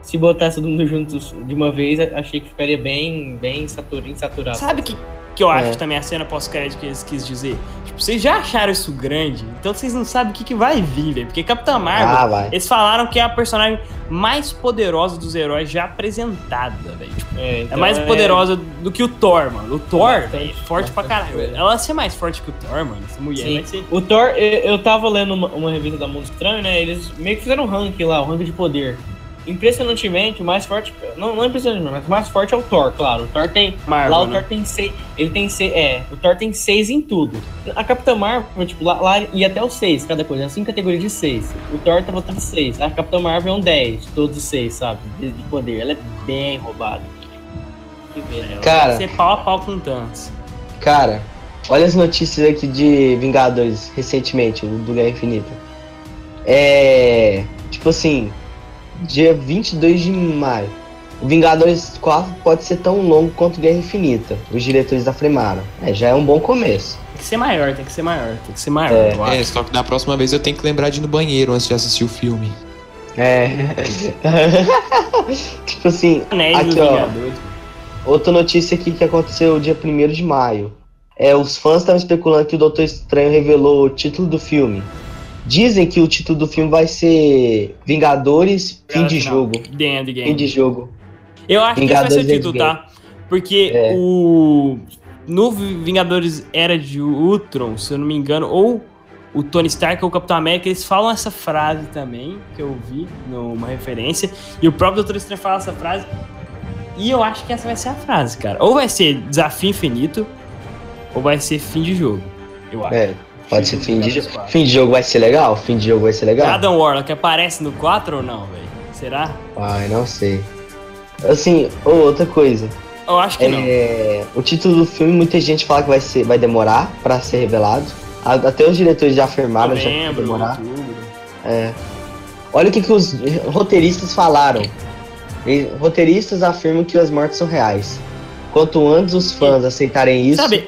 se botasse todo mundo juntos de uma vez, achei que ficaria bem, bem satur- insaturado. Sabe que, que eu acho É. também a cena pós-crédito que eles quis dizer? Tipo, vocês já acharam isso grande, então vocês não sabem o que, que vai vir, velho. Porque Capitã Marvel, Ah, vai. eles falaram que é a personagem mais poderosa dos heróis já apresentada, velho. Tipo, É, é então, mais é- poderosa do que o Thor, mano. O Thor é forte pra caralho. Ela vai ser mais forte que o Thor, mano. Essa mulher Sim. vai ser. O Thor, eu, eu tava lendo uma, uma revista da Mundo Estranho, né? Eles meio que fizeram um ranking lá, o ranking de poder. Impressionantemente, o mais forte. Não, não impressionantemente, mas o mais forte é o Thor, claro. O Thor tem. Marvel, lá o né? Thor tem seis. Ele tem seis. É, o Thor tem seis em tudo. A Capitã Marvel, tipo, lá, lá ia até os seis, cada coisa. Assim, categoria de seis. O Thor tá botando seis. A Capitã Marvel é um 10, todos os seis, sabe? De, de poder. Ela é bem roubada. Né? Cara, Vai ser pau a pau com Thanos. cara, olha as notícias aqui de Vingadores recentemente, o do Guerra Infinita. É. Tipo assim, dia 22 de maio. O Vingadores 4 pode ser tão longo quanto Guerra Infinita. Os diretores afirmaram. É, já é um bom começo. Tem que ser maior, tem que ser maior, tem que ser maior. É. É, só que na próxima vez eu tenho que lembrar de ir no banheiro antes de assistir o filme. É. tipo assim, Anéis aqui ó. Vingadores. Outra notícia aqui que aconteceu dia 1 de maio. É, os fãs estavam especulando que o Doutor Estranho revelou o título do filme. Dizem que o título do filme vai ser Vingadores Fim de Final. Jogo. The End Game. Fim de jogo. Eu acho que esse vai ser o Vingadores título, tá? Porque É. o. No Vingadores Era de Ultron, se eu não me engano, ou o Tony Stark ou o Capitão América, eles falam essa frase também, que eu vi numa referência, e o próprio Doutor Estranho fala essa frase. E eu acho que essa vai ser a frase, cara. Ou vai ser desafio infinito, ou vai ser fim de jogo. Eu acho. É, pode ser fim de jogo. 4. Fim de jogo vai ser legal? Fim de jogo vai ser legal? Adam Warlock aparece no 4 ou não, velho? Será? Ai, não sei. Assim, ô, outra coisa. Eu acho que não. É, o título do filme, muita gente fala que vai, ser, vai demorar pra ser revelado. Até os diretores já afirmaram já que vai Novembro, demorar. outubro. É. Olha o que, que os roteiristas falaram. E- roteiristas afirmam que as mortes são reais. Quanto antes os fãs aceitarem isso, Sabe-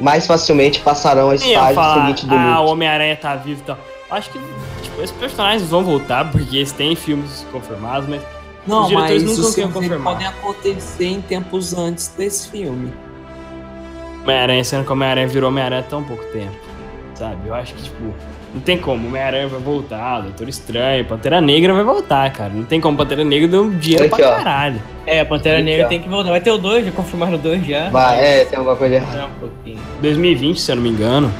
mais facilmente passarão ia estágio falar, seguinte do ah, o. Homem-Aranha tá vivo e tal. Acho que tipo, esses personagens vão voltar, porque eles têm filmes confirmados, mas Não, Os diretores mas nunca filmes confirmar. podem acontecer em tempos antes desse filme. Homem-Aranha, sendo que o Homem-Aranha virou Homem-Aranha há tão pouco tempo. Sabe? Eu acho que, tipo, não tem como. O Homem-Aranha vai voltar, Doutor Estranho, Pantera Negra vai voltar, cara. Não tem como. Pantera Negra deu dinheiro Aqui, pra ó. caralho. É, a Pantera Aqui, Negra ó. tem que voltar. Vai ter o 2, já confirmaram o 2 já. Vai, é, tem alguma coisa errada. Um pouquinho. 2020, se eu não me engano.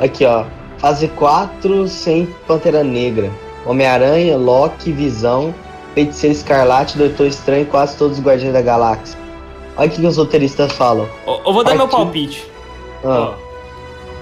Aqui, ó. Fase 4 sem Pantera Negra. Homem-Aranha, Loki, Visão, Feiticeiro Escarlate, Doutor Estranho e quase todos os Guardiões da Galáxia. Olha o que, os roteiristas falam. Eu, eu vou dar meu palpite. Ah, Ó,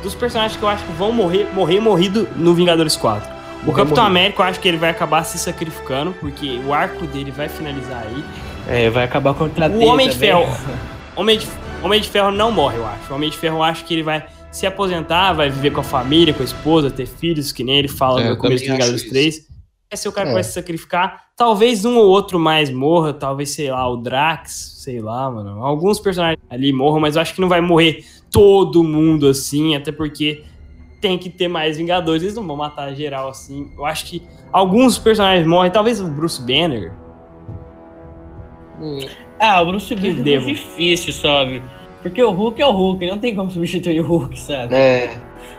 dos personagens que eu acho que vão morrer, morrer morrido no Vingadores 4. O Morrer Capitão. América, eu acho que ele vai acabar se sacrificando, porque o arco dele vai finalizar aí. É, vai acabar contra O Homem de Ferro. Homem de, Homem de Ferro não morre, eu acho. O Homem de Ferro, eu acho que ele vai se aposentar, vai viver com a família, com a esposa, ter filhos, que nem ele fala É, no começo do Vingadores acho 3. Vai ser o cara que É. vai se sacrificar. Talvez um ou outro mais morra, talvez, sei lá, o Drax, sei lá, mano. Alguns personagens ali morram, mas eu acho que não vai morrer todo mundo assim, até porque tem que ter mais Vingadores. Eles não vão matar geral assim. Eu acho que alguns personagens morrem, talvez o Bruce Banner. Ah, o Bruce Banner é difícil, sabe? Porque o Hulk é o Hulk, não tem como substituir o Hulk, sabe? é.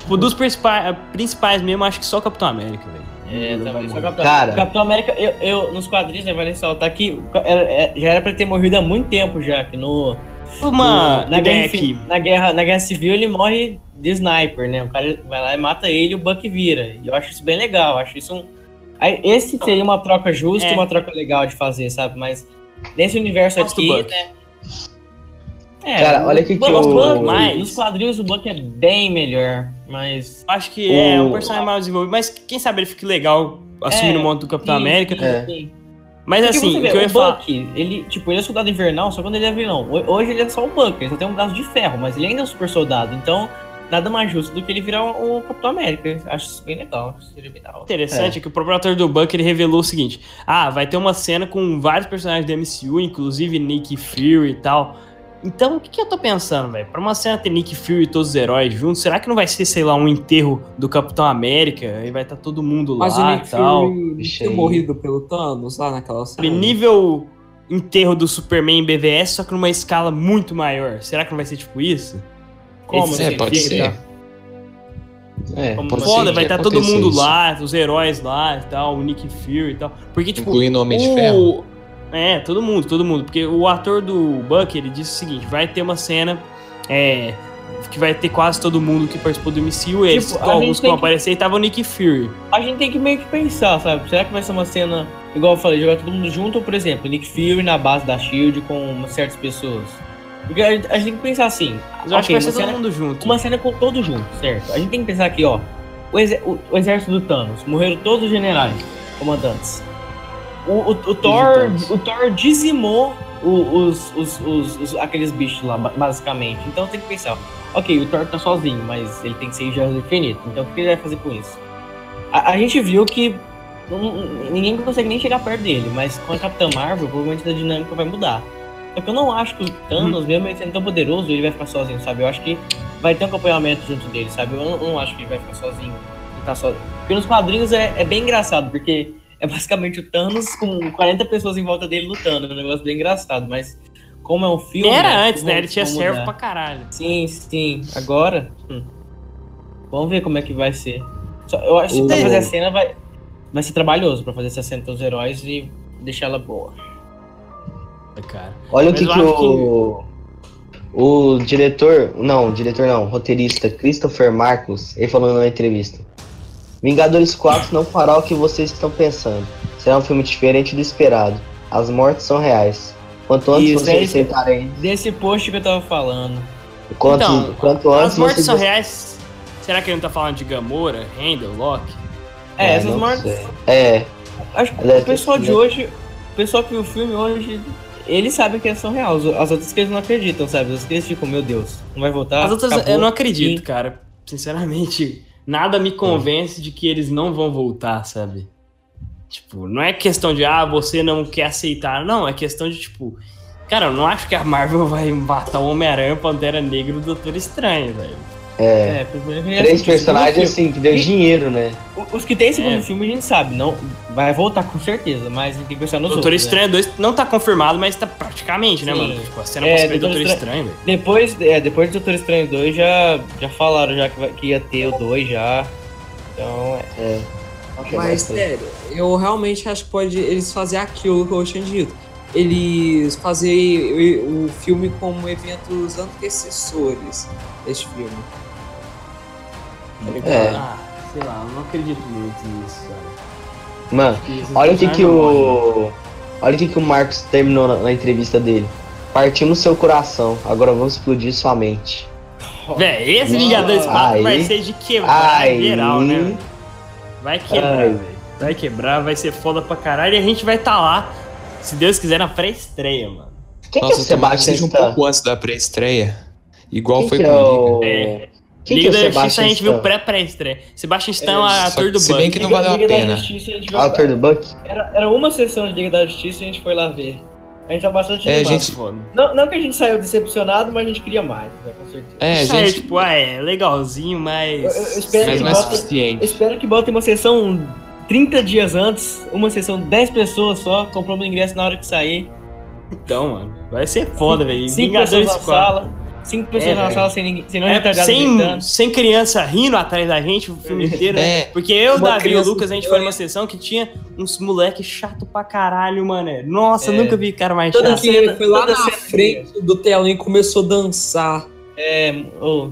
O dos principais, principais mesmo, acho que só o Capitão América, velho. É, Não vai também. Só morrer. Capitão, Cara. Capitão América, eu, eu- nos quadrinhos, né, vale ressaltar que era- é, já era pra ele ter morrido há muito tempo já, que no... Uma na, ideia guerra, aqui. Na, guerra, na Guerra Civil ele morre de sniper, né? O cara vai lá e mata ele e o Buck vira. E eu acho isso bem legal, acho isso um... Aí, esse seria uma troca justa É. e uma troca legal de fazer, sabe? Mas nesse universo aqui, Buck. né? É, Cara, olha aqui que o o- Buck, Mas- nos quadrinhos o Buck é bem melhor, mas... Acho que é O- um personagem mal desenvolvido, mas quem sabe ele fique legal assumindo É, o manto do Capitão Sim, América. sim, É. sim. Mas Porque assim, você o que eu ia o falar. Bucky, ele, tipo, ele é soldado invernal, só quando ele é vilão. Ho- Hoje ele é só um Bucky, ele só tem um braço de ferro, mas ele ainda é um super soldado. Então, nada mais justo do que ele virar o, o Capitão América. Acho isso bem legal. Seria bem da interessante é. que o próprio ator do Buck ele revelou o seguinte: ah, vai ter uma cena com vários personagens do MCU, inclusive Nick Fury e tal. Então, o que, que eu tô pensando, velho? Pra uma cena ter Nick Fury e todos os heróis juntos, será que não vai ser, sei lá, um enterro do Capitão América? E vai estar todo mundo Mas lá o e Nick tal. Fury tinha morrido pelo Thanos lá naquela cena. Nível enterro do Superman em BVS, só que numa escala muito maior. Será que não vai ser tipo isso? Como É, assim? pode Fica- ser. É, Como Pode? Foda, ser vai estar todo aconteça mundo isso. lá, os heróis lá e tal, o Nick Fury e tal. Porque, tipo. Incluindo o Homem de Ferro. É, todo mundo, todo mundo. Porque o ator do Buck, ele disse o seguinte: vai ter uma cena. É. Que vai ter quase todo mundo que participou do MCU. Eles, Tipo, alguns que vão aparecer e tava o Nick Fury. A gente tem que meio que pensar, sabe? Será que vai ser uma cena, igual eu falei, jogar todo mundo junto, ou, por exemplo, Nick Fury na base da Shield com certas pessoas? Porque a gente, a gente tem que pensar assim. Mas eu acho que vai ser uma todo cena- mundo junto. Uma cena com todos juntos, certo? A gente tem que pensar aqui, ó. O exército do Thanos, morreram todos os generais, comandantes. O, o- o Thor, o Thor dizimou os, os, os- os- aqueles bichos lá, ba- basicamente. Então tem que pensar, ok, o Thor tá sozinho, mas ele tem que ser jogo infinito. Então o que ele vai fazer com isso? A, a gente viu que ninguém consegue nem chegar perto dele, mas com a Capitã Marvel, provavelmente a dinâmica vai mudar. Só que eu não acho que o Thanos, mesmo ele sendo tão poderoso, ele vai ficar sozinho, sabe? Eu acho que vai ter um acompanhamento junto dele, sabe? Eu não, eu não acho que ele vai ficar sozinho. Tá sozinho. Porque nos quadrinhos é, é bem engraçado, porque é basicamente o Thanos com 40 pessoas em volta dele lutando. É um negócio bem engraçado, mas como é um filme. Era né, antes, né? Ele tinha servo pra caralho. Sim, sim. Agora. hum. Vamos ver como é que vai ser. Só- eu acho que pra O- fazer a cena vai, vai ser trabalhoso pra fazer essa cena com os heróis e deixar ela boa. Cara. Olha o Mas que, eu que acho o. O diretor. Não, diretor não, roteirista Christopher Marcos, ele falou na entrevista. Vingadores 4 não fará o que vocês estão pensando. Será um filme diferente do esperado. As mortes são reais. Quanto antes Isso, é vocês aceitarem. Desse post que eu tava falando. Quanto, Então, quanto antes As mortes vocês. são reais. Será que ele não tá falando de Gamora, Randall, Loki? É, É, essas mortes. sei. É, Acho que Aliás, o pessoal de né? hoje. O pessoal que viu o filme hoje. Eles sabem que elas são reais. As outras que eles não acreditam, sabe? As outras que eles ficam, meu Deus, não vai voltar. As outras acabou. eu não acredito, Sim. cara. Sinceramente, nada me convence de que eles não vão voltar, sabe? Tipo, não é questão de, ah, você não quer aceitar. Não, é questão de, tipo. Cara, eu não acho que a Marvel vai matar o Homem-Aranha, Pantera Negra e o Doutor Estranho, velho. É. É, Três assim, personagens assim, que deu E- dinheiro, né? Os que tem segundo É. filme a gente sabe, não vai voltar com certeza, mas a gente tem que pensar nos Doutor outros. né? Estranho 2 não tá confirmado, mas tá praticamente, né, Sim. mano? Tipo, a cena É, Doutor Doutor Estranho- Estranho, velho. Depois, é, depois do Doutor Estranho 2 já, já falaram já que, vai- que ia ter o 2 já. Então, é. É. Mas, sério, eu realmente acho que pode eles fazer aquilo que eu tinha dito. Eles fazer o o filme como eventos antecessores deste filme. É. Ah, sei lá, eu não acredito muito nisso, cara. Mano, olha o que que não morrem. o. Olha o que que o Marcos terminou na, na entrevista dele. Partimos seu coração, agora vamos explodir sua mente. Véi, esse Vingadores 4 Aí. vai ser de quebrar Aí. geral, né? Vai quebrar, velho. Vai quebrar, vai ser foda pra caralho. E a gente vai estar tá lá, se Deus quiser, na pré-estreia, mano. Quem Nossa, que é o que Sebastian seja um pouco antes da pré-estreia. Igual Quem foi que com é o o... É. Quem que é Liga da Justiça a gente viu pré-pré-estreia. Sebastian Stan é ator do se bem que não valeu a Liga da pena. Justiça, a Autor do Buck? era, era uma sessão de Liga da Justiça e a gente foi lá ver. A gente tá bastante É, animado. gente-. Não, não que a gente saiu decepcionado, mas a gente queria mais, né, com certeza. É, aí, gente. tipo, ah, é legalzinho, mas. Eu- eu espero Mas que não é bota- suficiente. Espero que botem uma sessão 30 dias antes, uma sessão 10 pessoas só, comprando o ingresso na hora que sair. Então, mano, vai ser foda, velho. Cinco pessoas Vingadores na 4. sala. Cinco pessoas É, na sala sem, ninguém, sem não É, retardado sem, gritando. sem criança rindo atrás da gente o filme inteiro, né? É. Porque eu, Uma Davi e o Lucas, a gente foi numa sessão que tinha uns moleque chato pra caralho, mano. Nossa, É. nunca vi cara mais Toda chato. cena- Ele foi lá toda na cena frente do telão e começou a dançar. É, ô,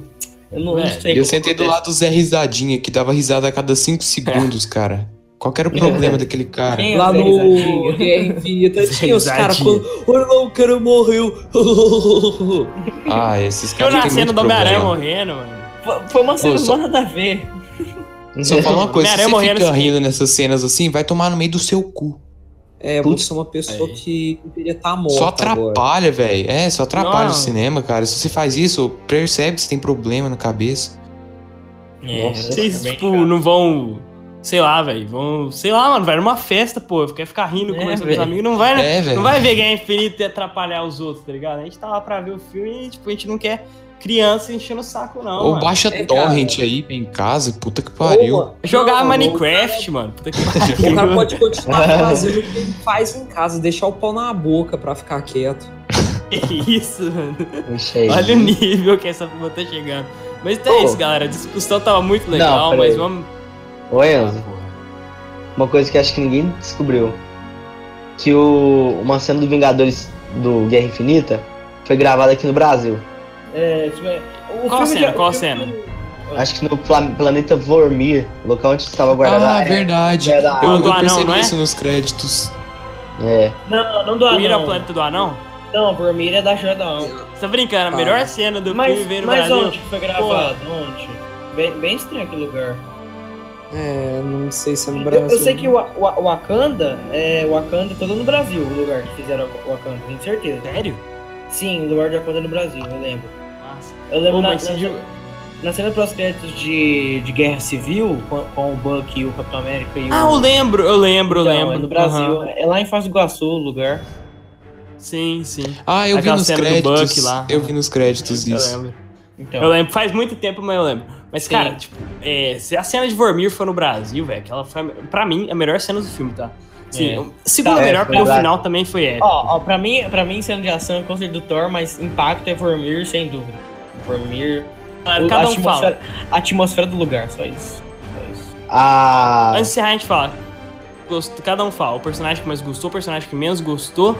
eu não, não É, sei. Eu sentei do lado do Zé Risadinha, que dava risada a cada 5 segundos, cara. Qual que era o problema daquele cara? É Lá no? Guerra Infinita tinha os caras falando: Olha lá, o cara morreu. Ah, esses Eu caras na têm cena muito do Homem-Aranha problema. morrendo, mano. Foi- uma cena só- nada a ver. Só fala uma coisa, se você fica assim. rindo nessas cenas assim, vai tomar no meio do seu cu. É, Putz. você é uma pessoa Aí. que deveria estar morta. Só atrapalha, velho. É, só atrapalha Não. o cinema, cara. Se você faz isso, percebe que você tem problema na cabeça. É, Vocês, bem tipo, não vão. Sei lá, velho. Vão. Sei lá, mano. Vai numa festa, pô. Quer ficar rindo, É, conversando com os amigos. Não vai, né? É. Não vai ver Guerra Infinita e atrapalhar os outros, tá ligado? A gente tá lá pra ver o filme e, tipo, a gente não quer criança enchendo o saco, não. Ou mano. baixa É, torrent aí em casa, puta que pariu. Jogar não, Minecraft, mano. Puta que O cara, o cara pariu. pode continuar fazendo o que ele faz em casa, deixar o pau na boca pra ficar quieto. Que isso, mano. Olha o nível que essa porra tá chegando. Mas então é isso, galera. A discussão tava muito legal, Não, mas vamos. Ô Enzo, uma coisa que acho que ninguém descobriu. Que o, uma cena do Vingadores do Guerra Infinita foi gravada aqui no Brasil. É, tipo, é, o Qual filme cena? já- Qual o filme- cena? Acho que no pla- planeta Vormir, local onde estava guardado. Ah, é, verdade. é da- Eu, eu anão, percebi não é? isso nos créditos. É. Não, não do anão. Planeta do Anão? Não, Vermelho é da Joia da Alma. Você tá brincando? A Ah. melhor cena do Mas, filme veio no mas Brasil. onde que foi gravado? Onde? Bem, bem estranho aquele lugar. É, não sei se é no Eu, Brasil. eu sei que o Wa- Wa- Wakanda, é, Wakanda é todo no Brasil, o lugar que fizeram o Wakanda, tenho certeza. Sério? Sim, o lugar de Wakanda é no Brasil, eu lembro. Nossa. Eu lembro Pô, na, na, na cena pós-créditos de, de Guerra Civil, com, com o Buck e o Capitão América e o... Ah, eu lembro, eu lembro, eu Então, lembro. É no Brasil, Aham. é lá em Foz do Iguaçu o lugar. Sim, sim. Ah, eu Aquela vi nos créditos. Lá. Eu vi nos créditos Eu isso. lembro. Então, Eu lembro, faz muito tempo, mas eu lembro. Mas, Sim. cara, tipo, é, se a cena de Vormir foi no Brasil, velho, aquela foi, pra mim, a melhor cena do filme, tá? Sim, É. a segunda Tá, é, melhor, foi porque o final também foi épico. Ó, ó, pra mim, pra mim, cena de ação é conceito do Thor, mas impacto é Vormir, sem dúvida. Vormir, Cara, o- cada a um fala. atmosfera, a atmosfera do lugar, só isso. Só isso. A. Antes de encerrar, a gente fala. Gosto- cada um fala o personagem que mais gostou, o personagem que menos gostou.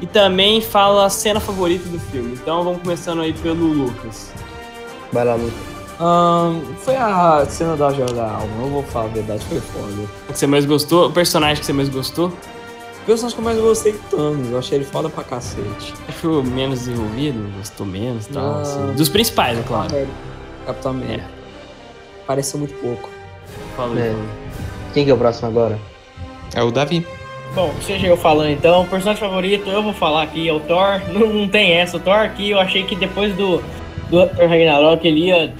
E também fala a cena favorita do filme. Então vamos começando aí pelo Lucas. Vai lá, Lucas. Ahn, foi a cena da Joia da Alma, eu vou falar a verdade, foi foda. O que você mais gostou? O personagem que você mais gostou? O personagem que eu mais gostei do Thanos, eu achei ele foda pra cacete. Achou menos desenvolvido? Gostou menos e tal? Não. assim. Dos principais, é claro. Capitão América. Pareceu muito pouco. Fala É. Quem que é o próximo agora? É o Davi. Bom, seja eu falando então, o personagem favorito eu vou falar aqui é o Thor. Não, não tem essa. O Thor aqui eu achei que depois do, do Ragnarok ele ia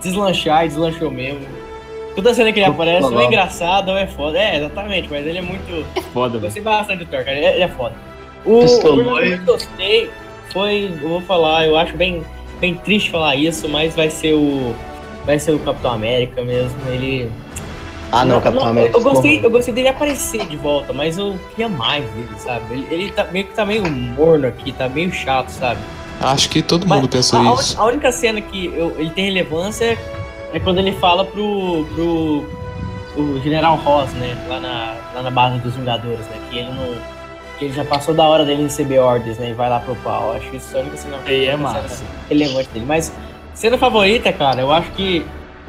deslanchar e deslanchou mesmo. Toda cena que ele aparece ou é engraçado ou é foda. É, exatamente, mas ele é muito. É foda, Eu gostei bastante do Thor, cara. Ele é, é foda. O, o que eu gostei foi. Eu vou falar, eu acho bem, bem triste falar isso, mas vai ser o. Vai ser o Capitão América mesmo. Ele. Ah, não, Capitão América. Eu gostei, eu gostei dele aparecer de volta, mas eu queria mais dele, sabe? Ele, ele tá meio que tá meio morno aqui, tá meio chato, sabe? Acho que todo Mas mundo pensou a, a isso. a única cena que eu- ele tem relevância é quando ele fala pro, pro o General Ross, né? Lá na, lá na base dos Vingadores, né? Que ele não. Que ele já passou da hora dele receber ordens, né? E vai lá pro pau. Acho que isso é a única cena, é a única cena massa. relevante dele. Mas cena favorita, cara, eu acho que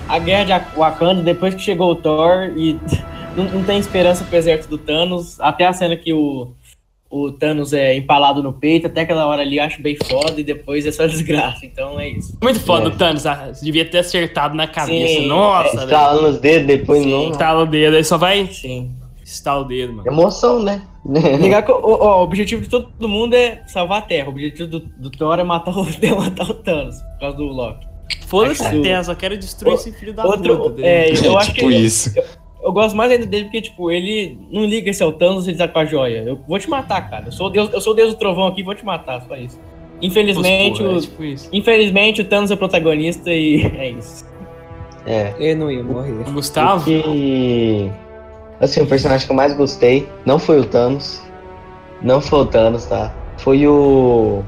a guerra de Ak- Wakanda, depois que chegou o Thor e não, não tem esperança pro exército do Thanos, até a cena que o, o Thanos é empalado no peito, até aquela hora ali eu acho bem foda e depois é só desgraça. Então é isso. Muito foda É. o Thanos. ah, Você devia ter acertado na cabeça. Sim, Nossa, velho. Estalando os dedos, depois Sim. não. Estala o dedo, aí só vai Sim. estalar o dedo, mano. Emoção, né? Ligar que o, o- o objetivo de todo mundo é salvar a Terra. O objetivo do, do Thor é matar o, é matar o Thanos, por causa do Loki. Foda-se a Terra, só quero destruir esse filho da Outro, puta. é, eu acho tipo que isso. eu gosto mais ainda dele porque, tipo, ele não liga se é o Thanos, ele tá com a joia. Eu vou te matar, cara. Eu sou o Deus, eu sou o Deus do Trovão aqui, vou te matar, só isso. Infelizmente, Porra, é o, tipo isso. infelizmente o Thanos é o protagonista e é isso. É. Ele não ia morrer. O Gustavo? Que. Assim, o personagem que eu mais gostei não foi o Thanos. Não foi o Thanos, tá? Foi o.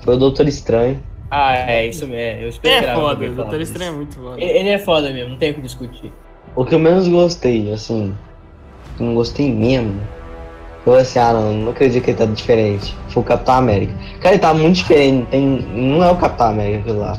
Foi o Doutor Estranho. Ah, é isso mesmo. Eu esperava. É foda, o Doutor. Estranho é muito foda. Ele, ele é foda mesmo, não tem o que discutir. O que eu menos gostei, assim. Não gostei mesmo. Eu assim, ah não, não acredito que ele tá diferente. Foi o Capitão América. Cara, ele tá muito diferente. Tem, não é o Capitão América aquilo lá.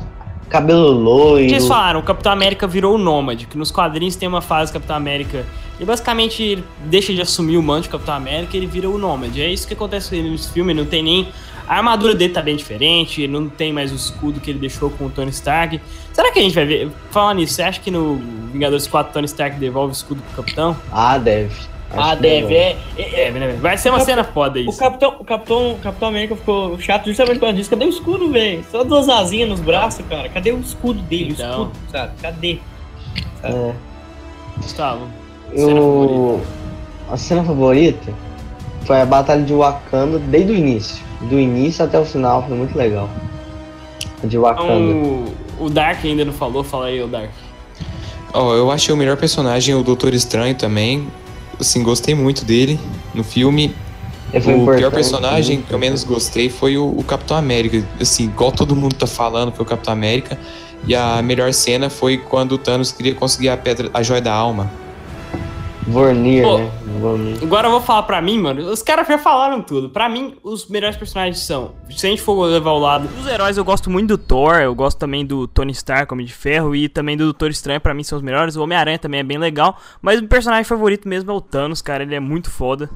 Cabelo loiro. Eles falaram, o Capitão América virou o Nômade, que nos quadrinhos tem uma fase do Capitão América. E basicamente ele deixa de assumir o manto de Capitão América e ele vira o Nômade. É isso que acontece nesse filme, não tem nem. A armadura dele tá bem diferente, ele não tem mais o escudo que ele deixou com o Tony Stark. Será que a gente vai ver? Falando nisso, você acha que no Vingadores 4 Tony Stark devolve o escudo pro Capitão? Ah, deve. Ah, Acho deve. legal. É, é, É? Vai ser uma O cena foda O isso. Capitão, o, Capitão, o Capitão América ficou chato justamente quando disse: cadê o escudo, velho? Só duas asinhas nos braços, cara. Cadê o escudo dele? Então. O escudo, sabe? Cadê? É. Gustavo. Cena Eu... A cena favorita foi a batalha de Wakanda desde o início. Do início até o final, foi muito legal. A de Wakanda. Então, o Dark ainda não falou, fala aí, o Dark. Ó, eu achei o melhor personagem o Doutor Estranho também. Assim, gostei muito dele no filme. Foi o pior personagem que eu menos gostei foi o, o Capitão América. Assim, igual todo mundo tá falando, foi o Capitão América. E a melhor cena foi quando o Thanos queria conseguir a pedra, a joia da alma. Vornir, Pô. né? Vornir. Agora eu vou falar pra mim, mano. Os caras já falaram tudo. Pra mim, os melhores personagens são. Se a gente for levar ao lado dos heróis, eu gosto muito do Thor. Eu gosto também do Tony Stark, Homem de Ferro. E também do Doutor Estranho. Pra mim são os melhores. O Homem-Aranha também é bem legal. Mas o personagem favorito mesmo é o Thanos, cara. Ele é muito foda.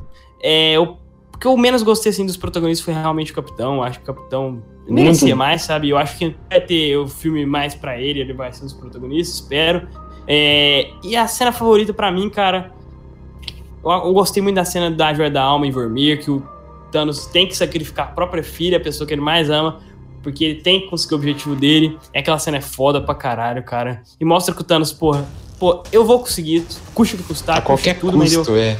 É. O que eu menos gostei assim dos protagonistas foi realmente o Capitão. Eu acho que o Capitão merecia mais, sabe? Eu acho que vai ter o filme mais pra ele, ele vai ser um dos protagonistas, espero. É, e a cena favorita pra mim, cara, eu, gostei muito da cena da Joia da Alma em Vormir, que o Thanos tem que sacrificar a própria filha, a pessoa que ele mais ama, porque ele tem que conseguir o objetivo dele. É aquela cena é foda pra caralho, cara. E mostra que o Thanos, porra, pô, eu vou conseguir, custe o que custar, a qualquer tudo, mas eu, custo, é.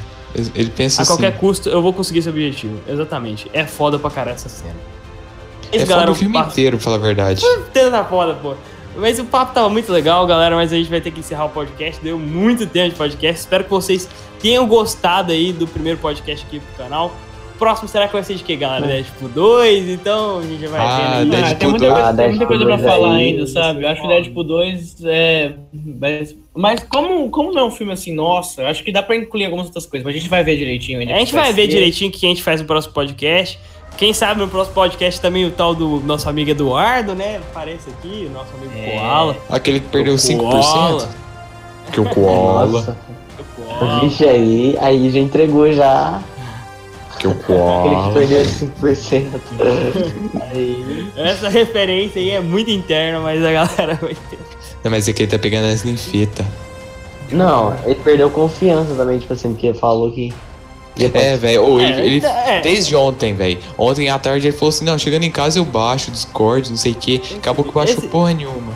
Ele pensa a assim. qualquer custo, eu vou conseguir esse objetivo. Exatamente. É foda pra caralho essa cena. É Esse, foda o filme papo- inteiro, pra falar a verdade. Tá foda, pô. Mas o papo tava muito legal, galera, mas a gente vai ter que encerrar o podcast. Deu muito tempo de podcast. Espero que vocês tenham gostado aí do primeiro podcast aqui pro canal. O próximo será que vai ser de quê, galera? Deadpool 2? Então a gente vai Ah, vendo aí. Deadpool Ah, tem muita coisa, Ah, tem muita coisa pra falar aí, ainda, sabe? Eu acho que o Deadpool 2 é. Mas, mas como, como não é um filme assim, nossa, eu acho que dá pra incluir algumas outras coisas, mas a gente vai ver direitinho ainda. A gente que vai ver direitinho o que a gente faz no próximo podcast. Quem sabe no próximo podcast também o tal do nosso amigo Eduardo, né? Aparece aqui, o nosso amigo É. Koala. Aquele que perdeu O 5%. Koala. Que o Koala. Nossa, O Koala. vixe aí, aí já entregou já. Que o Aquele que Koala. perdeu 5%. aí. Essa referência aí é muito interna, mas a galera vai ter. Não, mas é que ele tá pegando as ninfetas. Não, ele perdeu confiança também, tipo assim, porque falou que. Ia É, velho. ou ele, É, ele- é. Desde ontem, velho. Ontem à tarde ele falou assim: não, chegando em casa eu baixo Discord, não sei o que. Acabou que baixou Esse- porra nenhuma.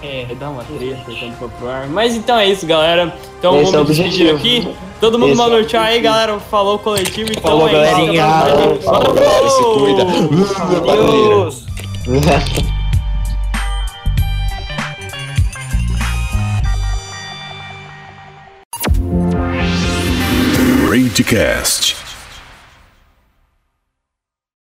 É, dá uma treta quando for pro ar. Mas então é isso, galera. Então Esse é vamos despedir objetivo. aqui. Todo mundo Esse é mandou tchau aí, galera. Falou coletivo. Então Falou, é isso, galerinha. Falou, galera, se cuida. Barulheira. Deus! Ragecast.